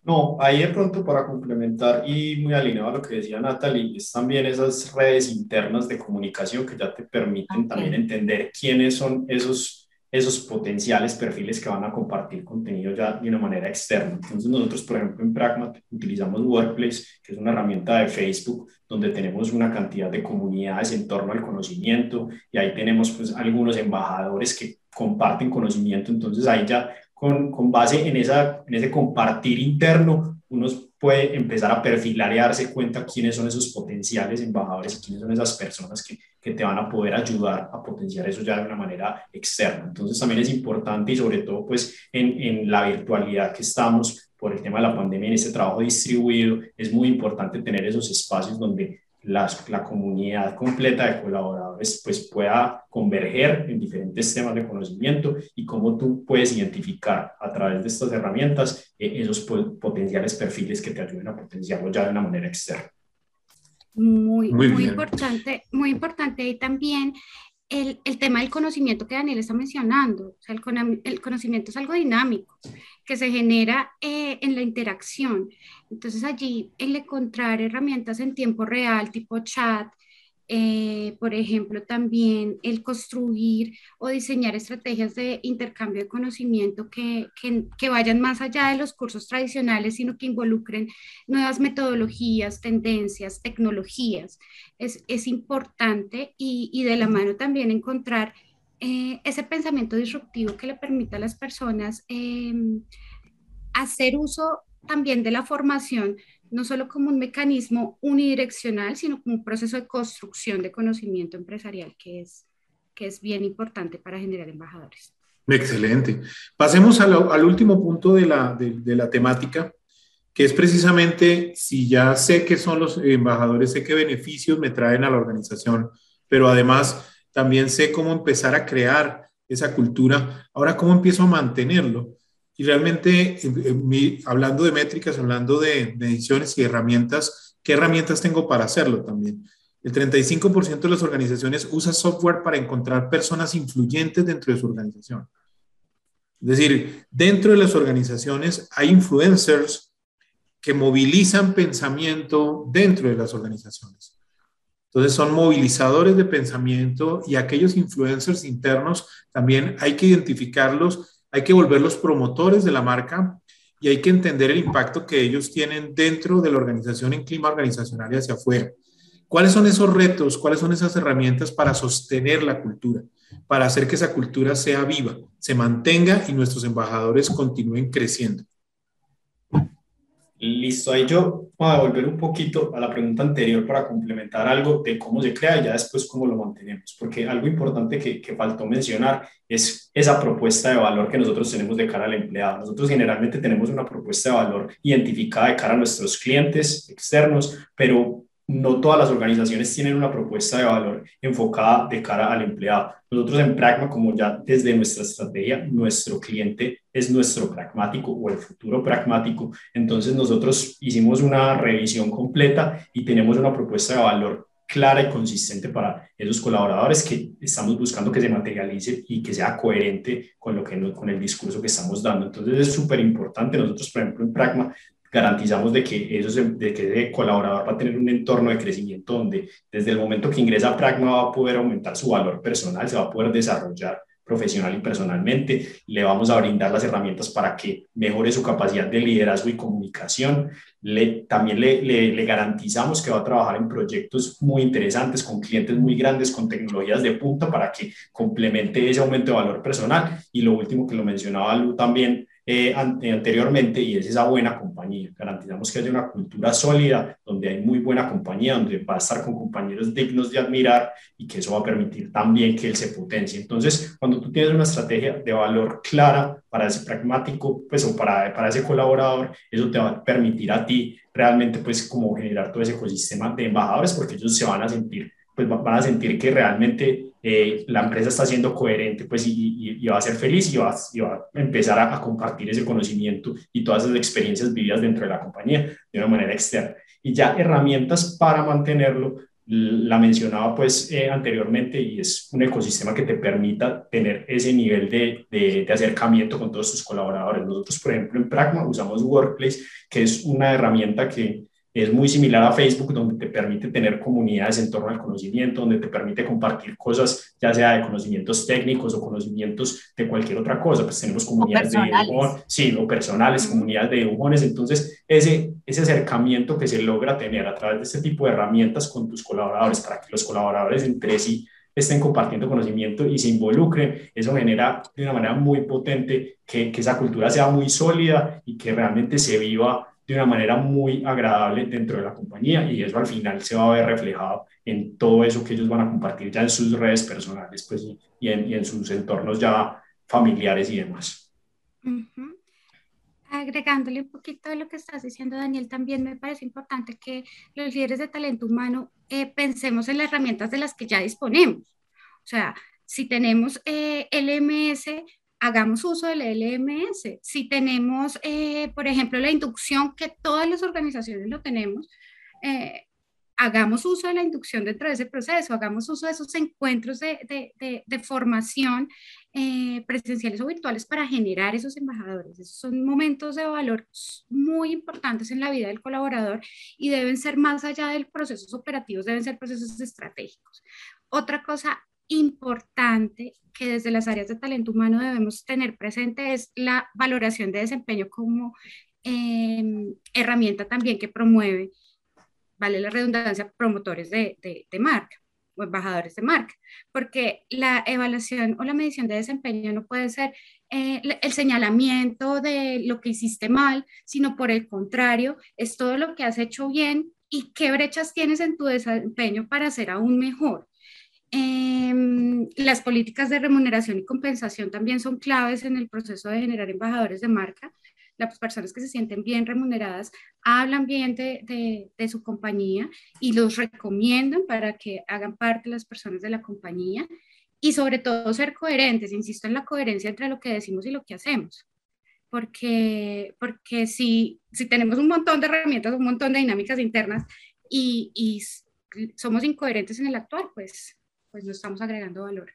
No, ahí de pronto para complementar y muy alineado a lo que decía Natalie, es también esas redes internas de comunicación que ya te permiten también entender quiénes son esos esos potenciales perfiles que van a compartir contenido ya de una manera externa. Entonces nosotros, por ejemplo, en Pragmat utilizamos Workplace, que es una herramienta de Facebook, donde tenemos una cantidad de comunidades en torno al conocimiento y ahí tenemos pues algunos embajadores que comparten conocimiento. Entonces ahí ya con, con base en, esa, en ese compartir interno, uno puede empezar a perfilar y darse cuenta quiénes son esos potenciales embajadores y quiénes son esas personas que que te van a poder ayudar a potenciar eso ya de una manera externa. Entonces también es importante y sobre todo pues en, en la virtualidad que estamos por el tema de la pandemia, en este trabajo distribuido, es muy importante tener esos espacios donde las, la comunidad completa de colaboradores pues pueda converger en diferentes temas de conocimiento y cómo tú puedes identificar a través de estas herramientas eh, esos potenciales perfiles que te ayuden a potenciarlo ya de una manera externa. Muy, muy, importante, muy importante y también el, el, tema del conocimiento que Daniel está mencionando. O sea, el, el conocimiento es algo dinámico que se genera eh, en la interacción. Entonces allí el encontrar herramientas en tiempo real, tipo chat, eh, por ejemplo, también el construir o diseñar estrategias de intercambio de conocimiento que, que, vayan más allá de los cursos tradicionales, sino que involucren nuevas metodologías, tendencias, tecnologías. Es, es importante y, y, de la mano también encontrar eh, ese pensamiento disruptivo que le permita a las personas em, hacer uso también de la formación, no solo como un mecanismo unidireccional, sino como un proceso de construcción de conocimiento empresarial que es, que es bien importante para generar embajadores. Excelente. Pasemos al, al último punto de la, de, de la temática, que es precisamente si ya sé qué son los embajadores, sé qué beneficios me traen a la organización, pero además también sé cómo empezar a crear esa cultura. Ahora, ¿cómo empiezo a mantenerlo? Y realmente, hablando de métricas, hablando de mediciones y herramientas, ¿qué herramientas tengo para hacerlo también? El 35% de las organizaciones usa software para encontrar personas influyentes dentro de su organización. Es decir, dentro de las organizaciones hay influencers que movilizan pensamiento dentro de las organizaciones. Entonces son movilizadores de pensamiento y aquellos influencers internos también hay que identificarlos, hay que volverlos promotores de la marca y hay que entender el impacto que ellos tienen dentro de la organización en clima organizacional y hacia afuera. ¿Cuáles son esos retos? ¿Cuáles son esas herramientas para sostener la cultura? Para hacer que esa cultura sea viva, se mantenga y nuestros embajadores continúen creciendo. Listo, ahí yo voy a volver un poquito a la pregunta anterior para complementar algo de cómo se crea y ya después cómo lo mantenemos, porque algo importante que, que, faltó mencionar es esa propuesta de valor que nosotros tenemos de cara al empleado. Nosotros generalmente tenemos una propuesta de valor identificada de cara a nuestros clientes externos, pero no todas las organizaciones tienen una propuesta de valor enfocada de cara al empleado. Nosotros en Pragma, como ya desde nuestra estrategia, nuestro cliente es nuestro pragmático o el futuro pragmático. Entonces nosotros hicimos una revisión completa y tenemos una propuesta de valor clara y consistente para esos colaboradores que estamos buscando que se materialice y que sea coherente con, lo que, con el discurso que estamos dando. Entonces es súper importante. Nosotros, por ejemplo, en Pragma garantizamos de que, eso de que ese colaborador va a tener un entorno de crecimiento donde desde el momento que ingresa a Pragma va a poder aumentar su valor personal, se va a poder desarrollar profesional y personalmente. Le vamos a brindar las herramientas para que mejore su capacidad de liderazgo y comunicación. Le, también le, le, le, garantizamos que va a trabajar en proyectos muy interesantes, con clientes muy grandes, con tecnologías de punta para que complemente ese aumento de valor personal. Y lo último que lo mencionaba Lu también, eh, anteriormente y es esa buena compañía. Garantizamos que haya una cultura sólida, donde hay muy buena compañía, donde va a estar con compañeros dignos de admirar y que eso va a permitir también que él se potencie. Entonces, cuando tú tienes una estrategia de valor clara para ese pragmático, pues o para, para ese colaborador, eso te va a permitir a ti realmente pues como generar todo ese ecosistema de embajadores porque ellos se van a sentir pues van a sentir que realmente eh, la empresa está siendo coherente pues, y, y, va a ser feliz y va, va a empezar a, a, compartir ese conocimiento y todas esas experiencias vividas dentro de la compañía de una manera externa. Y ya herramientas para mantenerlo, la mencionaba pues eh, anteriormente y es un ecosistema que te permita tener ese nivel de, de, de, acercamiento con todos tus colaboradores. Nosotros, por ejemplo, en Pragma usamos Workplace, que es una herramienta que es muy similar a Facebook, donde te permite tener comunidades en torno al conocimiento, donde te permite compartir cosas, ya sea de conocimientos técnicos o conocimientos de cualquier otra cosa. Pues tenemos comunidades de dibujones, sí, o personales, comunidades de dibujones. Entonces, ese, ese acercamiento que se logra tener a través de este tipo de herramientas con tus colaboradores, para que los colaboradores entre sí estén compartiendo conocimiento y se involucren, eso genera de una manera muy potente que, que esa cultura sea muy sólida y que realmente se viva de una manera muy agradable dentro de la compañía y eso al final se va a ver reflejado en todo eso que ellos van a compartir ya en sus redes personales pues, y, en, y en sus entornos ya familiares y demás. Agregándole un poquito de lo que estás diciendo, Daniel, también me parece importante que los líderes de talento humano eh, pensemos en las herramientas de las que ya disponemos. O sea, si tenemos eh, LMS, hagamos uso del LMS. Si tenemos, eh, por ejemplo, la inducción, que todas las organizaciones lo tenemos, eh, hagamos uso de la inducción dentro de ese proceso, hagamos uso de esos encuentros de, de, de, formación eh, presenciales o virtuales para generar esos embajadores. Esos son momentos de valor muy importantes en la vida del colaborador y deben ser más allá de procesos operativos, deben ser procesos estratégicos. Otra cosa importante que desde las áreas de talento humano debemos tener presente es la valoración de desempeño como eh, herramienta también que promueve, vale la redundancia, promotores de, de, de, marca. o embajadores de marca, porque la evaluación o la medición de desempeño no puede ser eh, el señalamiento de lo que hiciste mal, sino por el contrario, es todo lo que has hecho bien y qué brechas tienes en tu desempeño para ser aún mejor. Em, las políticas de remuneración y compensación también son claves en el proceso de generar embajadores de marca. Las personas que se sienten bien remuneradas hablan bien de, su compañía y los recomiendan para que hagan parte las personas de la compañía y sobre todo ser coherentes. Insisto en la coherencia entre lo que decimos y lo que hacemos. Porque, porque si, si tenemos un montón de herramientas, un montón de dinámicas internas y, y somos incoherentes en el actual, pues pues no estamos agregando valor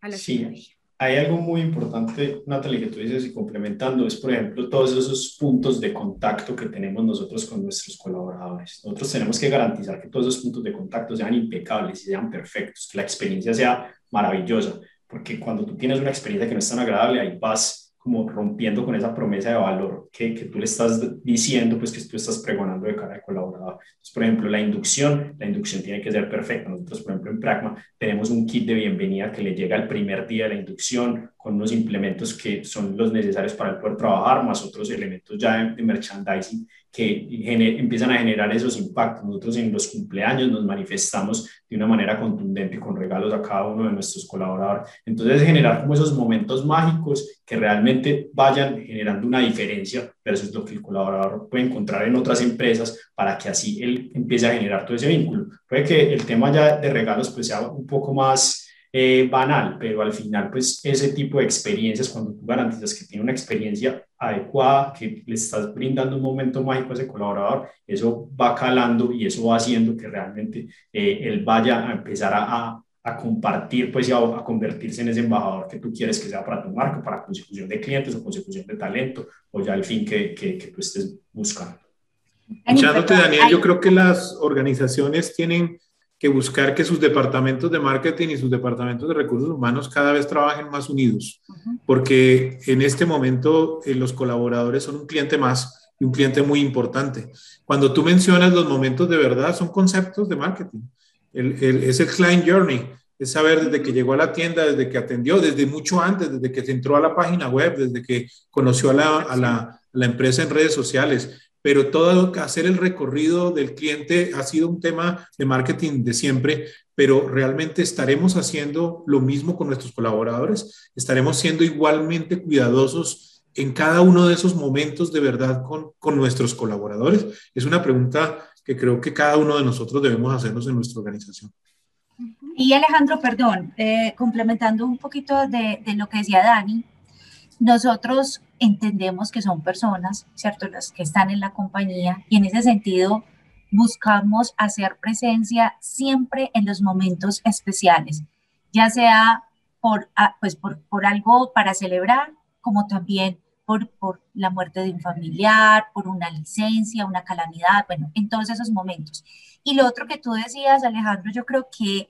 a la sí. Hay algo muy importante, Natalie, que tú dices y complementando, es por ejemplo todos esos puntos de contacto que tenemos nosotros con nuestros colaboradores. Nosotros tenemos que garantizar que todos esos puntos de contacto sean impecables y sean perfectos, que la experiencia sea maravillosa, porque cuando tú tienes una experiencia que no es tan agradable, ahí vas como rompiendo con esa promesa de valor que, que, tú le estás diciendo, pues que tú estás pregonando de cara al colaborador. Entonces, por ejemplo, la inducción, la inducción tiene que ser perfecta. Nosotros, por ejemplo, en Pragma tenemos un kit de bienvenida que le llega el primer día de la inducción con unos implementos que son los necesarios para poder trabajar, más otros elementos ya de, merchandising que empiezan a generar esos impactos. Nosotros en los cumpleaños nos manifestamos de una manera contundente con regalos a cada uno de nuestros colaboradores. Entonces, generar como esos momentos mágicos que realmente vayan generando una diferencia versus lo que el colaborador puede encontrar en otras empresas para que así él empiece a generar todo ese vínculo. Puede que el tema ya de regalos pues sea un poco más eh, banal, pero al final, pues ese tipo de experiencias, cuando tú garantizas que tiene una experiencia adecuada, que le estás brindando un momento mágico a ese colaborador, eso va calando y eso va haciendo que realmente eh, él vaya a empezar a, a, compartir, pues ya a, convertirse en ese embajador que tú quieres que sea para tu marca, para consecución de clientes o consecución de talento, o ya el fin que, que, que tú estés buscando. Escuchándote, Daniel, yo creo que las organizaciones tienen que buscar que sus departamentos de marketing y sus departamentos de recursos humanos cada vez trabajen más unidos, porque en este momento eh, los colaboradores son un cliente más y un cliente muy importante. Cuando tú mencionas los momentos de verdad, son conceptos de marketing. El, es el client journey, es saber desde que llegó a la tienda, desde que atendió, desde mucho antes, desde que se entró a la página web, desde que conoció a la, a la, a la empresa en redes sociales pero todo hacer el recorrido del cliente ha sido un tema de marketing de siempre, pero realmente estaremos haciendo lo mismo con nuestros colaboradores, estaremos siendo igualmente cuidadosos en cada uno de esos momentos de verdad con, con nuestros colaboradores. Es una pregunta que creo que cada uno de nosotros debemos hacernos en nuestra organización. Y Alejandro, perdón, eh, complementando un poquito de, de lo que decía Dani, nosotros entendemos que son personas, ¿cierto? Las que están en la compañía y en ese sentido buscamos hacer presencia siempre en los momentos especiales, ya sea por, ah, pues por, por algo para celebrar, como también por, por, la muerte de un familiar, por una licencia, una calamidad, bueno, en todos esos momentos. Y lo otro que tú decías, Alejandro, yo creo que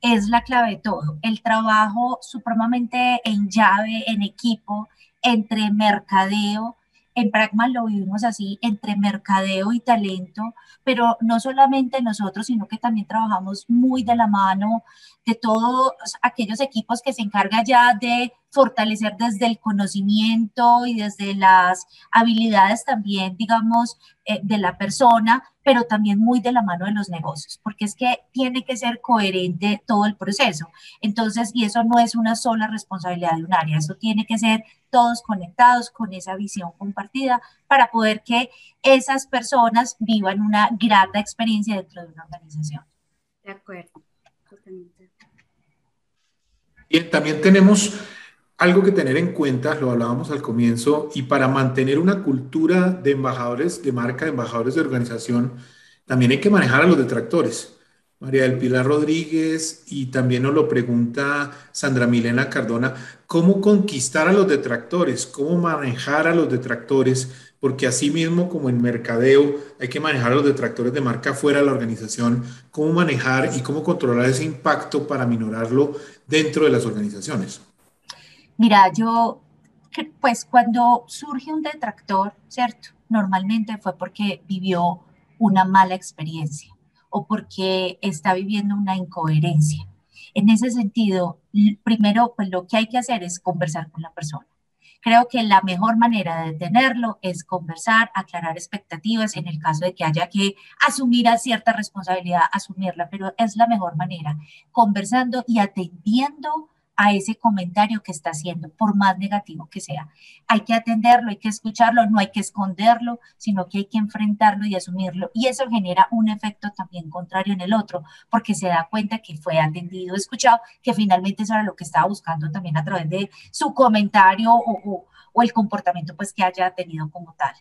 es la clave de todo. El trabajo supremamente en llave, en equipo, entre mercadeo, en Pragma lo vivimos así, entre mercadeo y talento, pero no solamente nosotros, sino que también trabajamos muy de la mano de todos aquellos equipos que se encargan ya de fortalecer desde el conocimiento y desde las habilidades también, digamos, eh, de la persona, pero también muy de la mano de los negocios, porque es que tiene que ser coherente todo el proceso. Entonces, y eso no es una sola responsabilidad de un área, eso tiene que ser todos conectados con esa visión compartida para poder que esas personas vivan una grata experiencia dentro de una organización. De acuerdo, totalmente. Bien, también tenemos algo que tener en cuenta, lo hablábamos al comienzo, y para mantener una cultura de embajadores de marca, de embajadores de organización, también hay que manejar a los detractores. María del Pilar Rodríguez y también nos lo pregunta Sandra Milena Cardona, ¿cómo conquistar a los detractores? ¿Cómo manejar a los detractores? Porque así mismo como en mercadeo hay que manejar a los detractores de marca fuera de la organización, ¿cómo manejar y cómo controlar ese impacto para minorarlo dentro de las organizaciones? Mira, yo, pues cuando surge un detractor, ¿cierto? Normalmente fue porque vivió una mala experiencia o porque está viviendo una incoherencia. En ese sentido, primero, pues lo que hay que hacer es conversar con la persona. Creo que la mejor manera de detenerlo es conversar, aclarar expectativas en el caso de que haya que asumir a cierta responsabilidad, asumirla, pero es la mejor manera, conversando y atendiendo a ese comentario que está haciendo, por más negativo que sea. Hay que atenderlo, hay que escucharlo, no hay que esconderlo, sino que hay que enfrentarlo y asumirlo. Y eso genera un efecto también contrario en el otro, porque se da cuenta que fue atendido, escuchado, que finalmente eso era lo que estaba buscando también a través de su comentario o, o, el comportamiento pues que haya tenido como tal.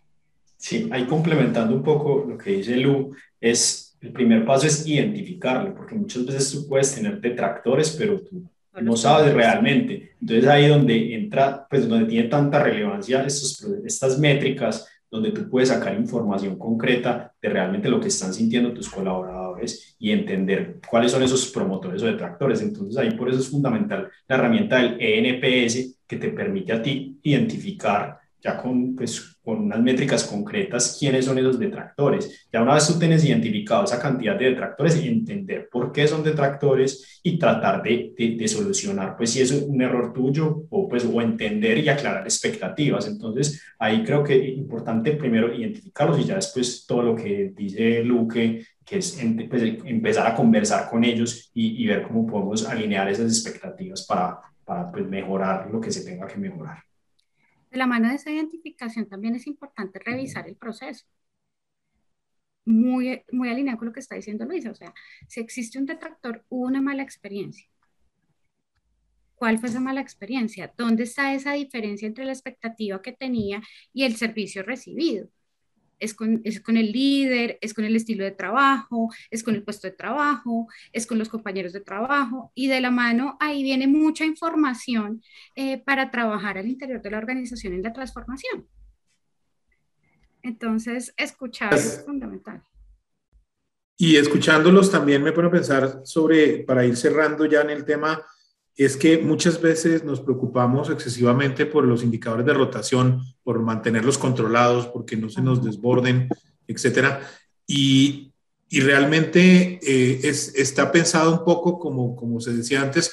Sí, ahí complementando un poco lo que dice Lu, es el primer paso es identificarlo, porque muchas veces tú puedes tener detractores, pero tú no sabes realmente. Entonces ahí donde entra, pues donde tiene tanta relevancia estos, estas métricas, donde tú puedes sacar información concreta de realmente lo que están sintiendo tus colaboradores y entender cuáles son esos promotores o detractores. Entonces ahí por eso es fundamental la herramienta del ENPS que te permite a ti identificar ya con, pues, con unas métricas concretas quiénes son esos detractores. Ya una vez tú tienes identificado esa cantidad de detractores, entender por qué son detractores y tratar de, de, solucionar, pues si es un error tuyo o, pues, o entender y aclarar expectativas. Entonces, ahí creo que es importante primero identificarlos y ya después todo lo que dice Luque, que es pues, empezar a conversar con ellos y, y, ver cómo podemos alinear esas expectativas para, para pues, mejorar lo que se tenga que mejorar de la mano de esa identificación también es importante revisar el proceso. Muy, muy alineado con lo que está diciendo Luisa, o sea, si existe un detractor, hubo una mala experiencia. ¿Cuál fue esa mala experiencia? ¿Dónde está esa diferencia entre la expectativa que tenía y el servicio recibido? Es con, es con el líder, es con el estilo de trabajo, es con el puesto de trabajo, es con los compañeros de trabajo y de la mano ahí viene mucha información eh, para trabajar al interior de la organización en la transformación. Entonces, escuchar es fundamental. Y escuchándolos también me pone a pensar sobre, para ir cerrando ya en el tema, es que muchas veces nos preocupamos excesivamente por los indicadores de rotación, por mantenerlos controlados, porque no se nos desborden, etcétera. Y, y realmente eh, es, está pensado un poco, como, como se decía antes,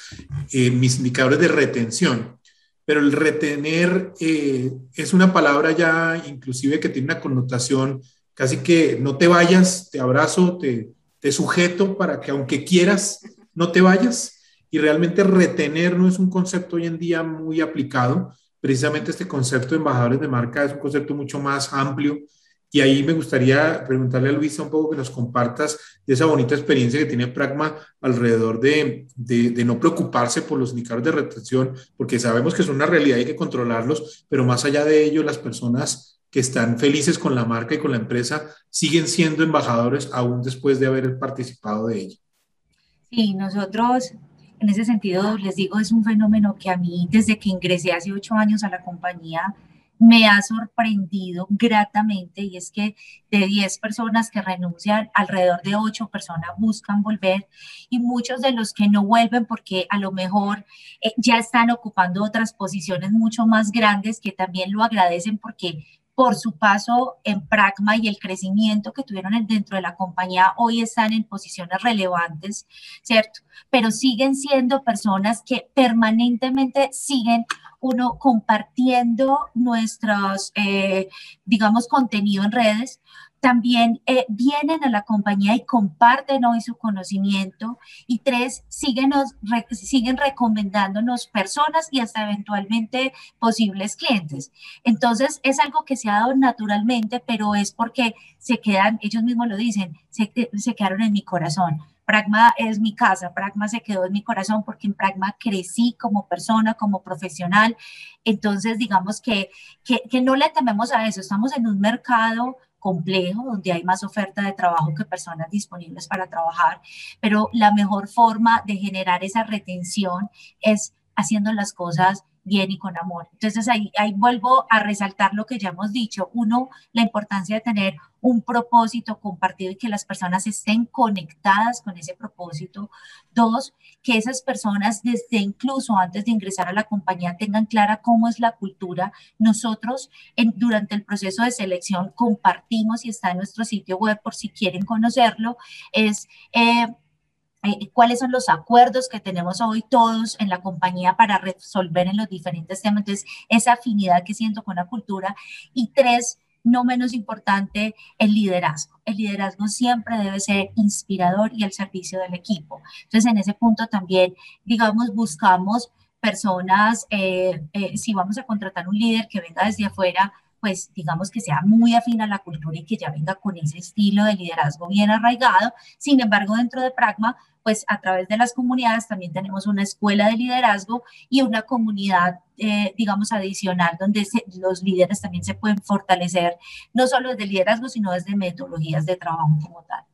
en mis indicadores de retención. Pero el retener eh, es una palabra ya inclusive que tiene una connotación casi que no te vayas, te abrazo, te, te sujeto para que aunque quieras, no te vayas y realmente retener no es un concepto hoy en día muy aplicado. Precisamente este concepto de embajadores de marca es un concepto mucho más amplio y ahí me gustaría preguntarle a Luisa un poco que nos compartas de esa bonita experiencia que tiene Pragma alrededor de, de, no preocuparse por los indicadores de retención, porque sabemos que son una realidad y hay que controlarlos, pero más allá de ello, las personas que están felices con la marca y con la empresa siguen siendo embajadores aún después de haber participado de ella. Sí, nosotros en ese sentido, les digo, es un fenómeno que a mí, desde que ingresé hace ocho años a la compañía, me ha sorprendido gratamente y es que de 10 personas que renuncian, alrededor de 8 personas buscan volver y muchos de los que no vuelven porque a lo mejor eh, ya están ocupando otras posiciones mucho más grandes que también lo agradecen porque por su paso en Pragma y el crecimiento que tuvieron dentro de la compañía, hoy están en posiciones relevantes, ¿cierto? Pero siguen siendo personas que permanentemente siguen uno compartiendo nuestros, eh, digamos, contenido en redes, también eh, vienen a la compañía y comparten hoy su conocimiento. Y tres, siguen, siguen recomendándonos personas y hasta eventualmente posibles clientes. Entonces, es algo que se ha dado naturalmente, pero es porque se quedan, ellos mismos lo dicen, se, se quedaron en mi corazón. Pragma es mi casa, Pragma se quedó en mi corazón porque en Pragma crecí como persona, como profesional. Entonces, digamos que, que, que no le tememos a eso. Estamos en un mercado complejo, donde hay más oferta de trabajo que personas disponibles para trabajar, pero la mejor forma de generar esa retención es haciendo las cosas bien y con amor. Entonces ahí, ahí vuelvo a resaltar lo que ya hemos dicho. Uno, la importancia de tener un propósito compartido y que las personas estén conectadas con ese propósito. Dos, que esas personas desde incluso antes de ingresar a la compañía tengan clara cómo es la cultura. Nosotros en, durante el proceso de selección compartimos y está en nuestro sitio web por si quieren conocerlo, es... Eh, cuáles son los acuerdos que tenemos hoy todos en la compañía para resolver en los diferentes temas. Entonces, esa afinidad que siento con la cultura. Y tres, no menos importante, el liderazgo. El liderazgo siempre debe ser inspirador y el servicio del equipo. Entonces, en ese punto también, digamos, buscamos personas, eh, eh, si vamos a contratar un líder que venga desde afuera, pues digamos que sea muy afín a la cultura y que ya venga con ese estilo de liderazgo bien arraigado. Sin embargo, dentro de Pragma, pues a través de las comunidades también tenemos una escuela de liderazgo y una comunidad, eh, digamos, adicional donde los líderes también se pueden fortalecer, no solo desde liderazgo, sino desde metodologías de trabajo como tal.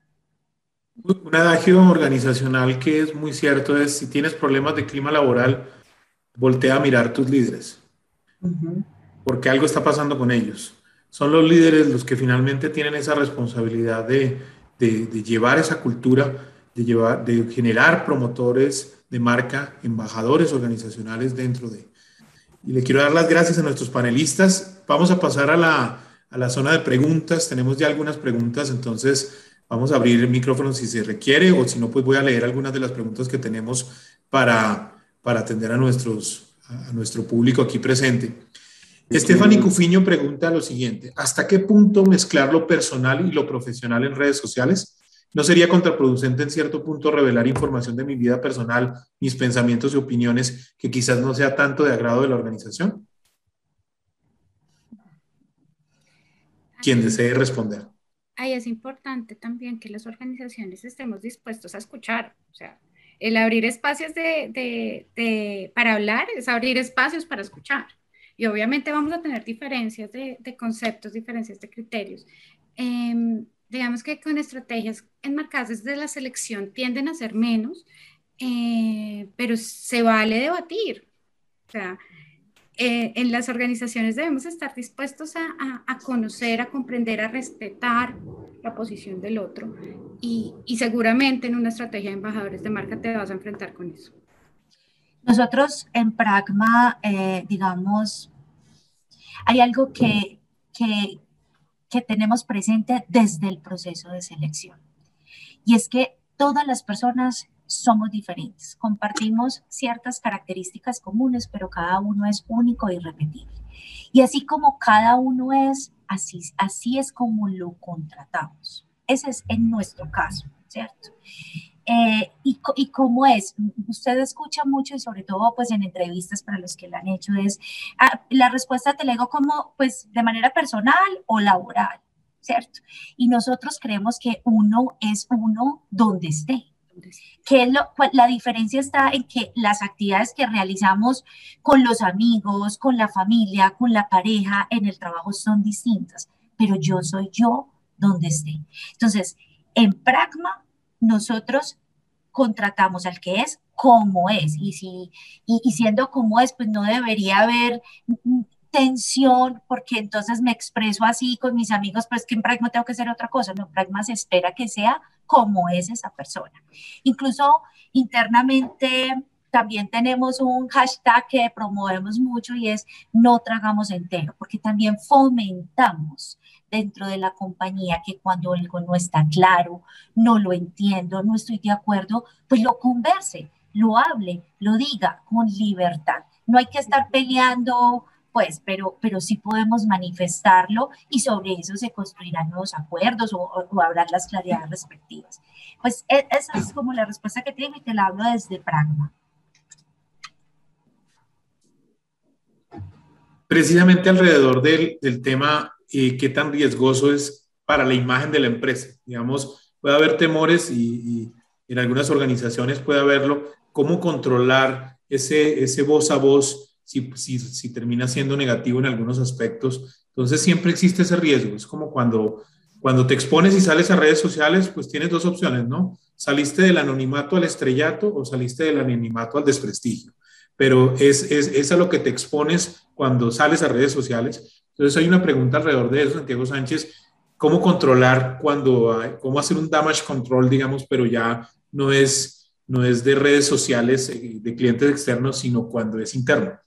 Un adagio organizacional que es muy cierto es, si tienes problemas de clima laboral, voltea a mirar tus líderes, porque algo está pasando con ellos. Son los líderes los que finalmente tienen esa responsabilidad de, de, de llevar esa cultura de, llevar, de generar promotores de marca, embajadores organizacionales dentro de. Y le quiero dar las gracias a nuestros panelistas. Vamos a pasar a la, a la zona de preguntas. Tenemos ya algunas preguntas, entonces vamos a abrir el micrófono si se requiere o si no, pues voy a leer algunas de las preguntas que tenemos para, para atender a, nuestros, a nuestro público aquí presente. Stephanie Cufiño pregunta lo siguiente, ¿hasta qué punto mezclar lo personal y lo profesional en redes sociales? ¿No sería contraproducente en cierto punto revelar información de mi vida personal, mis pensamientos y opiniones que quizás no sea tanto de agrado de la organización? Quien desee responder. Ahí es importante también que las organizaciones estemos dispuestos a escuchar. O sea, el abrir espacios de, para hablar es abrir espacios para escuchar. Y obviamente vamos a tener diferencias de, conceptos, diferencias de criterios. Em, digamos que con estrategias enmarcadas desde la selección tienden a ser menos, eh, pero se vale debatir. O sea, eh, en las organizaciones debemos estar dispuestos a, a, conocer, a comprender, a respetar la posición del otro y, y, seguramente en una estrategia de embajadores de marca te vas a enfrentar con eso. Nosotros en Pragma, eh, digamos, hay algo que, que, que tenemos presente desde el proceso de selección. Y es que todas las personas somos diferentes, compartimos ciertas características comunes, pero cada uno es único e irrepetible. Y así como cada uno es, así, así es como lo contratamos. Ese es en nuestro caso, ¿cierto? Eh, y, y, cómo es, usted escucha mucho y sobre todo pues en entrevistas para los que la han hecho es, ah, la respuesta te la digo como pues de manera personal o laboral, ¿cierto? Y nosotros creemos que uno es uno donde esté. Que lo, la diferencia está en que las actividades que realizamos con los amigos, con la familia, con la pareja, en el trabajo son distintas, pero yo soy yo donde esté. Entonces, en Pragma nosotros contratamos al que es como es y, si, y, siendo como es, pues no debería haber tensión porque entonces me expreso así con mis amigos, pues que en Pragma tengo que hacer otra cosa, no, Pragma se espera que sea como es esa persona. Incluso internamente también tenemos un hashtag que promovemos mucho y es no tragamos entero, porque también fomentamos dentro de la compañía que cuando algo no está claro, no lo entiendo, no estoy de acuerdo, pues lo converse, lo hable, lo diga con libertad. No hay que estar peleando, pues, pero, pero sí podemos manifestarlo y sobre eso se construirán nuevos acuerdos o, o, habrá las claridades respectivas. Pues e, esa es como la respuesta que tengo y te la hablo desde Pragma. Precisamente alrededor del, del tema y qué tan riesgoso es para la imagen de la empresa. Digamos, puede haber temores y, en algunas organizaciones puede haberlo. ¿Cómo controlar ese, ese voz a voz si, si, si termina siendo negativo en algunos aspectos? Entonces siempre existe ese riesgo. Es como cuando, cuando te expones y sales a redes sociales, pues tienes dos opciones, ¿no? Saliste del anonimato al estrellato o saliste del anonimato al desprestigio. pero es, es, es a lo que te expones cuando sales a redes sociales. Entonces hay una pregunta alrededor de eso, Santiago Sánchez, ¿cómo controlar cuando, cómo hacer un damage control, digamos, pero ya no es, no es de redes sociales, eh, de clientes externos, sino cuando es interno?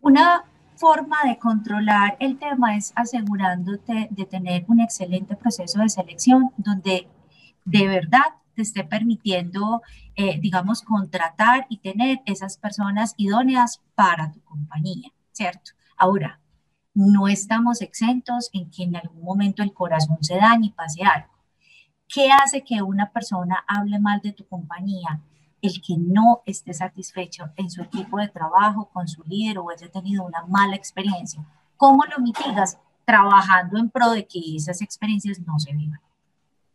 Una forma de controlar el tema es asegurándote de tener un excelente proceso de selección donde de verdad te esté permitiendo, eh, digamos, contratar y tener esas personas idóneas para tu compañía, ¿cierto? Ahora, no estamos exentos en que en algún momento el corazón se dañe y pase algo. ¿Qué hace que una persona hable mal de tu compañía? el que no esté satisfecho en su equipo de trabajo, con su líder o haya tenido una mala experiencia. ¿Cómo lo mitigas? Trabajando en pro de que esas experiencias no se vivan.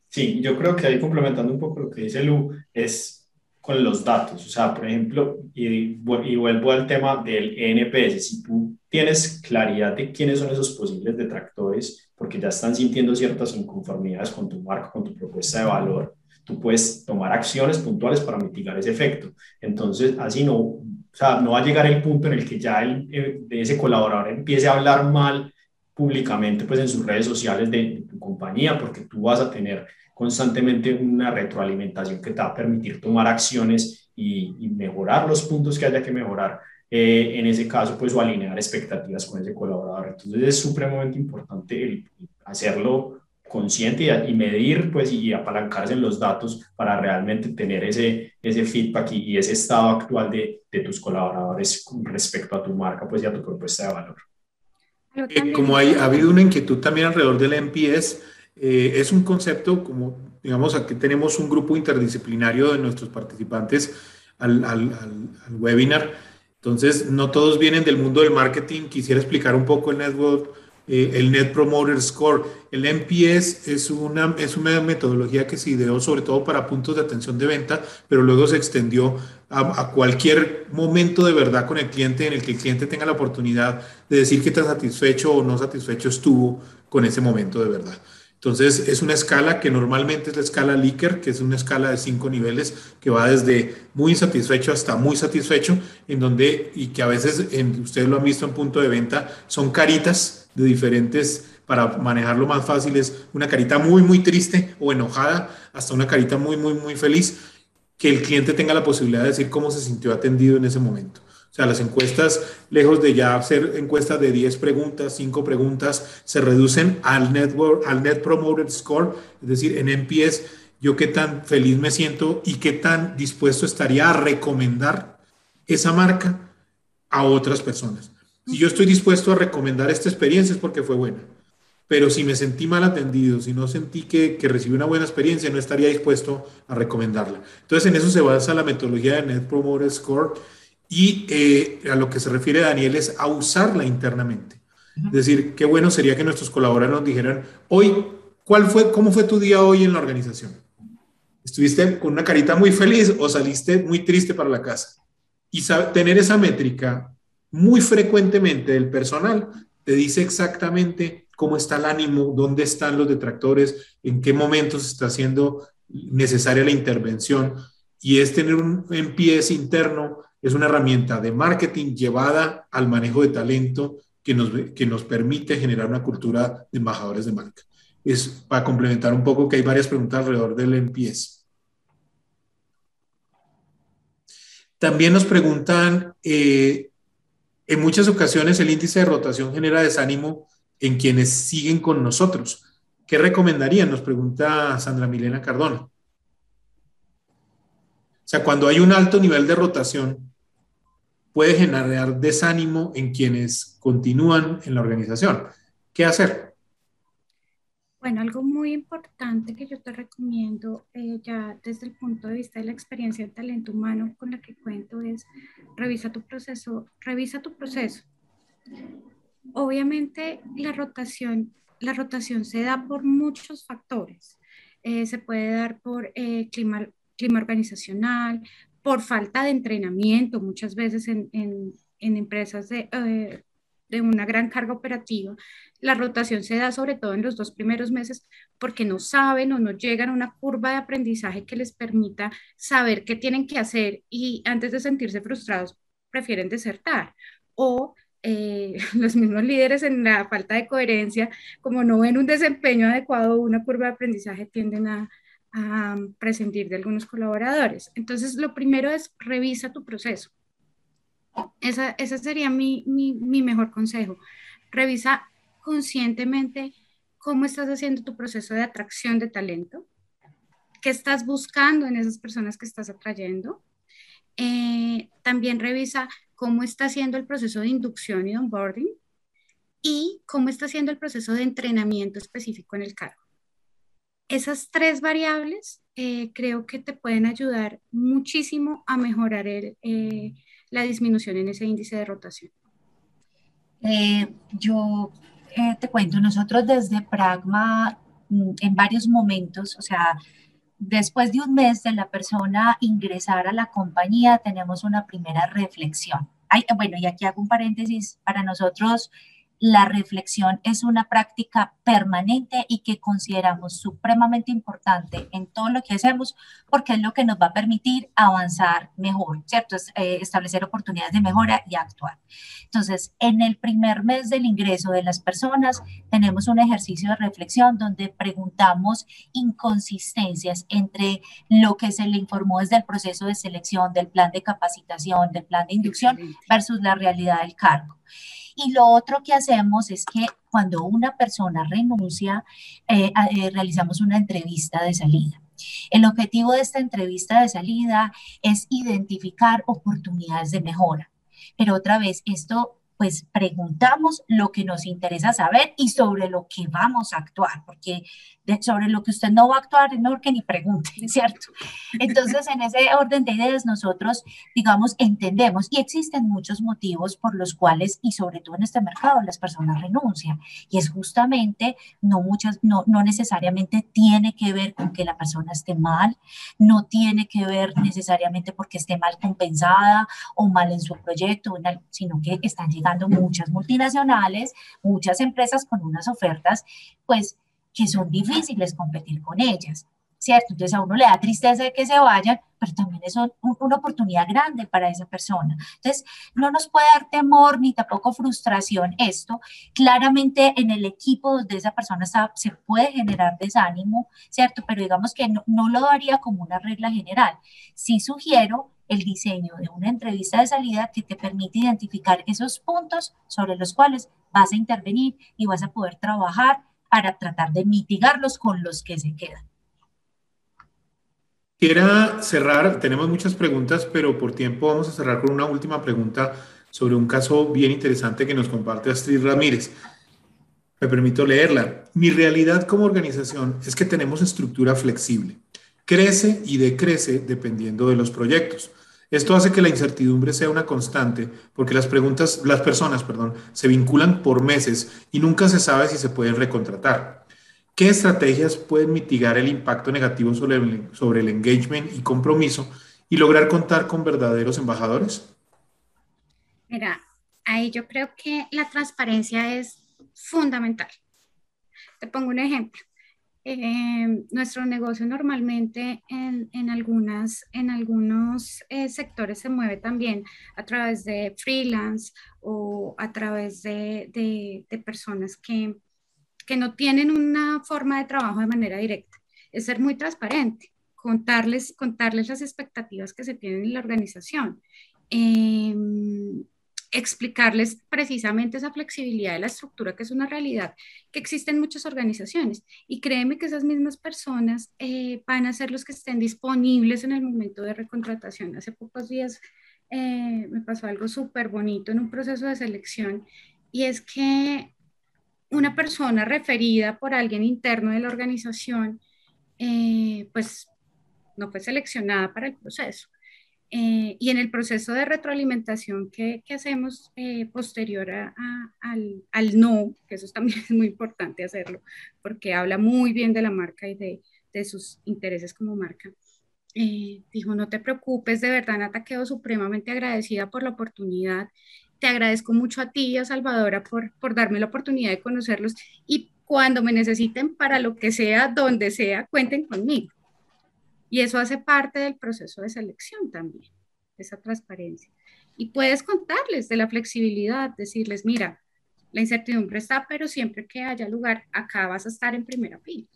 Sí, yo creo que ahí complementando un poco lo que dice Lu, es con los datos. O sea, por ejemplo, y, y vuelvo al tema del NPS, si tú tienes claridad de quiénes son esos posibles detractores, porque ya están sintiendo ciertas inconformidades con tu marca, con tu propuesta de valor, tú puedes tomar acciones puntuales para mitigar ese efecto. Entonces, así no, o sea, no va a llegar el punto en el que ya el, eh, de ese colaborador empiece a hablar mal públicamente pues en sus redes sociales de, tu compañía, porque tú vas a tener constantemente una retroalimentación que te va a permitir tomar acciones y, mejorar los puntos que haya que mejorar. Eh, en ese caso, pues, o alinear expectativas con ese colaborador. Entonces, es supremamente importante hacerlo consciente y, medir pues y apalancarse en los datos para realmente tener ese, ese feedback y, ese estado actual de, de, tus colaboradores con respecto a tu marca pues y a tu propuesta de valor. Eh, como hay, ha habido una inquietud también alrededor del MPS, eh, es un concepto como, digamos, aquí tenemos un grupo interdisciplinario de nuestros participantes al, webinar, entonces no todos vienen del mundo del marketing, quisiera explicar un poco el network eh, el Net Promoter Score. El NPS es una, es una metodología que se ideó sobre todo para puntos de atención de venta, pero luego se extendió a, cualquier momento de verdad con el cliente en el que el cliente tenga la oportunidad de decir qué tan satisfecho o no satisfecho estuvo con ese momento de verdad. Entonces, es una escala que normalmente es la escala Likert, que es una escala de cinco niveles que va desde muy insatisfecho hasta muy satisfecho, en donde, y que a veces, en, ustedes lo han visto en punto de venta, son caritas de diferentes, para manejarlo más fácil, es una carita muy, muy triste o enojada, hasta una carita muy, muy, muy feliz, que el cliente tenga la posibilidad de decir cómo se sintió atendido en ese momento. O sea, las encuestas, lejos de ya hacer encuestas de 10 preguntas, 5 preguntas, se reducen al, network, al Net Promoted Score, es decir, en NPS, yo qué tan feliz me siento y qué tan dispuesto estaría a recomendar esa marca a otras personas. Si yo estoy dispuesto a recomendar esta experiencia es porque fue buena. Pero si me sentí mal atendido, si no sentí que, que recibí una buena experiencia, no estaría dispuesto a recomendarla. Entonces, en eso se basa la metodología de Net Promoter Score y eh, a lo que se refiere Daniel es a usarla internamente. Es decir, qué bueno sería que nuestros colaboradores nos dijeran, hoy, ¿cuál fue, ¿cómo fue tu día hoy en la organización? ¿Estuviste con una carita muy feliz o saliste muy triste para la casa? Y tener esa métrica muy frecuentemente el personal te dice exactamente cómo está el ánimo, dónde están los detractores, en qué momentos está siendo necesaria la intervención. Y es tener un MPS interno, es una herramienta de marketing llevada al manejo de talento que nos, que nos permite generar una cultura de embajadores de marca. Es para complementar un poco que hay varias preguntas alrededor del MPS. También nos preguntan eh, en muchas ocasiones el índice de rotación genera desánimo en quienes siguen con nosotros. ¿Qué recomendarían? Nos pregunta Sandra Milena Cardona. O sea, cuando hay un alto nivel de rotación, puede generar desánimo en quienes continúan en la organización. ¿Qué hacer? Bueno, algo muy importante que yo te recomiendo eh, ya desde el punto de vista de la experiencia de talento humano con la que cuento es revisa tu proceso, revisa tu proceso. Obviamente la rotación, la rotación se da por muchos factores. Eh, se puede dar por eh, clima, clima organizacional, por falta de entrenamiento, muchas veces en, en, empresas de, de una gran carga operativa, la rotación se da sobre todo en los dos primeros meses porque no saben o no llegan a una curva de aprendizaje que les permita saber qué tienen que hacer y antes de sentirse frustrados, prefieren desertar. O eh, los mismos líderes en la falta de coherencia, como no ven un desempeño adecuado, una curva de aprendizaje, tienden a, prescindir de algunos colaboradores. Entonces, lo primero es revisa tu proceso. Esa, ese sería mi, mi, mi mejor consejo. Revisa conscientemente cómo estás haciendo tu proceso de atracción de talento, qué estás buscando en esas personas que estás atrayendo. Eh, también revisa cómo está haciendo el proceso de inducción y onboarding y cómo está haciendo el proceso de entrenamiento específico en el cargo. Esas tres variables eh, creo que te pueden ayudar muchísimo a mejorar eh, la disminución en ese índice de rotación. yo te cuento, nosotros desde Pragma mm, en varios momentos, o sea, Después de un mes de la persona ingresar a la compañía, tenemos una primera reflexión. bueno, y aquí hago un paréntesis, para nosotros la reflexión es una práctica permanente y que consideramos supremamente importante en todo lo que hacemos porque es lo que nos va a permitir avanzar mejor, ¿cierto? Es, eh, establecer oportunidades de mejora y actuar. Entonces, en el primer mes del ingreso de las personas tenemos un ejercicio de reflexión donde preguntamos inconsistencias entre lo que se le informó desde el proceso de selección, del plan de capacitación, del plan de inducción versus la realidad del cargo. Y lo otro que hacemos es que cuando una persona renuncia, eh, eh, realizamos una entrevista de salida. El objetivo de esta entrevista de salida es identificar oportunidades de mejora. Pero otra vez, esto pues preguntamos lo que nos interesa saber y sobre lo que vamos a actuar, porque sobre lo que usted no va a actuar mejor que ni pregunte, ¿cierto? Entonces, en ese orden de ideas, nosotros, digamos, entendemos y existen muchos motivos por los cuales, y sobre todo en este mercado, las personas renuncian. Y es justamente, no muchas, no, no necesariamente tiene que ver con que la persona esté mal, no tiene que ver necesariamente porque esté mal compensada o mal en su proyecto, sino que están llegando muchas multinacionales, muchas empresas con unas ofertas, pues que son difíciles competir con ellas, ¿cierto? Entonces a uno le da tristeza de que se vayan, pero también es una oportunidad grande para esa persona. Entonces, no nos puede dar temor ni tampoco frustración esto. Claramente en el equipo donde esa persona está, se puede generar desánimo, ¿cierto? Pero digamos que no, no lo daría como una regla general. Sí sugiero el diseño de una entrevista de salida que te permite identificar esos puntos sobre los cuales vas a intervenir y vas a poder trabajar para tratar de mitigarlos con los que se quedan. Quiera cerrar, tenemos muchas preguntas, pero por tiempo vamos a cerrar con una última pregunta sobre un caso bien interesante que nos comparte Astrid Ramírez. Me permito leerla. Mi realidad como organización es que tenemos estructura flexible. Crece y decrece dependiendo de los proyectos. Esto hace que la incertidumbre sea una constante porque las preguntas, las personas, perdón, se vinculan por meses y nunca se sabe si se pueden recontratar. ¿Qué estrategias pueden mitigar el impacto negativo sobre el, sobre el engagement y compromiso y lograr contar con verdaderos embajadores? Mira, ahí yo creo que la transparencia es fundamental. Te pongo un ejemplo. Eh, nuestro negocio normalmente en, en algunas, en algunos eh, sectores se mueve también a través de freelance o a través de, de, personas que, que, no tienen una forma de trabajo de manera directa. Es ser muy transparente, contarles, contarles las expectativas que se tienen en la organización. Eh, explicarles precisamente esa flexibilidad de la estructura, que es una realidad que existe en muchas organizaciones. Y créeme que esas mismas personas eh, van a ser los que estén disponibles en el momento de recontratación. Hace pocos días eh, me pasó algo súper bonito en un proceso de selección y es que una persona referida por alguien interno de la organización, eh, pues no fue seleccionada para el proceso. Eh, y en el proceso de retroalimentación que, que hacemos eh, posterior a, al, al, no, que eso también es muy importante hacerlo, porque habla muy bien de la marca y de, de sus intereses como marca. Eh, dijo, no te preocupes, de verdad, Nata, quedo supremamente agradecida por la oportunidad. Te agradezco mucho a ti y a Salvadora por, por darme la oportunidad de conocerlos y cuando me necesiten para lo que sea, donde sea, cuenten conmigo. Y eso hace parte del proceso de selección también, esa transparencia. Y puedes contarles de la flexibilidad, decirles, mira, la incertidumbre está, pero siempre que haya lugar, acá vas a estar en primera fila.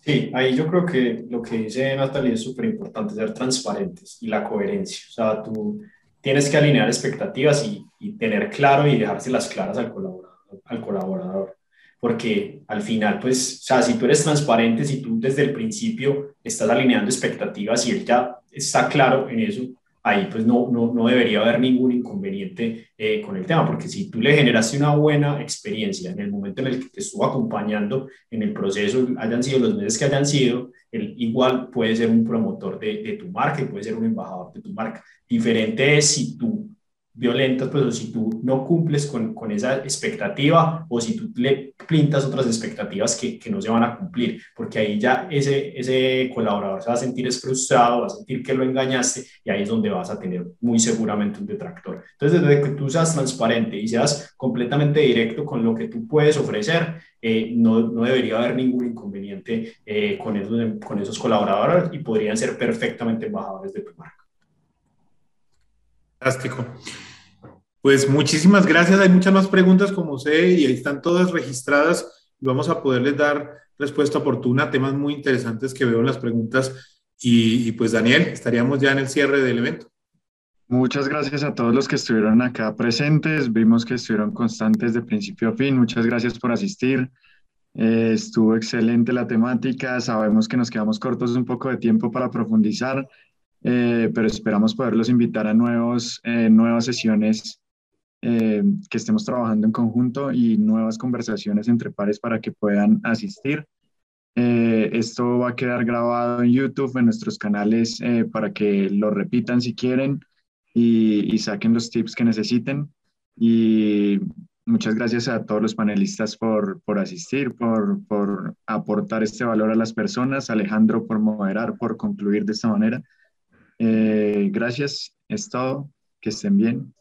Sí, ahí yo creo que lo que dice Natalia es súper importante, ser transparentes y la coherencia. O sea, tú tienes que alinear expectativas y, tener claro y dejárselas claras al colaborador, al colaborador. Porque al final, pues, o sea, si tú eres transparente, si tú desde el principio estás alineando expectativas y él ya está claro en eso, ahí pues no, no, no debería haber ningún inconveniente eh, con el tema, porque si tú le generaste una buena experiencia en el momento en el que te estuvo acompañando en el proceso, hayan sido los meses que hayan sido, él igual puede ser un promotor de, de tu marca y puede ser un embajador de tu marca. Diferente es si tú violentas, pues o si tú no cumples con, con, esa expectativa o si tú le pintas otras expectativas que, que, no se van a cumplir, porque ahí ya ese, ese colaborador se va a sentir frustrado, va a sentir que lo engañaste y ahí es donde vas a tener muy seguramente un detractor. Entonces, desde que tú seas transparente y seas completamente directo con lo que tú puedes ofrecer, eh, no, no, debería haber ningún inconveniente eh, con, esos, con esos colaboradores y podrían ser perfectamente embajadores de tu marca. Fantástico. Pues muchísimas gracias. Hay muchas más preguntas, como sé, y ahí están todas registradas y vamos a poderles dar respuesta oportuna temas muy interesantes que veo en las preguntas. Y, y, pues Daniel, estaríamos ya en el cierre del evento. Muchas gracias a todos los que estuvieron acá presentes. Vimos que estuvieron constantes de principio a fin. Muchas gracias por asistir. Eh, estuvo excelente la temática. Sabemos que nos quedamos cortos un poco de tiempo para profundizar, eh, pero esperamos poderlos invitar a nuevos, eh, nuevas sesiones eh, que estemos trabajando en conjunto y nuevas conversaciones entre pares para que puedan asistir. Eh, esto va a quedar grabado en YouTube, en nuestros canales, eh, para que lo repitan si quieren y, y, saquen los tips que necesiten. Y muchas gracias a todos los panelistas por, por asistir, por, por aportar este valor a las personas. Alejandro por moderar, por concluir de esta manera. Gracias, es todo. Que estén bien.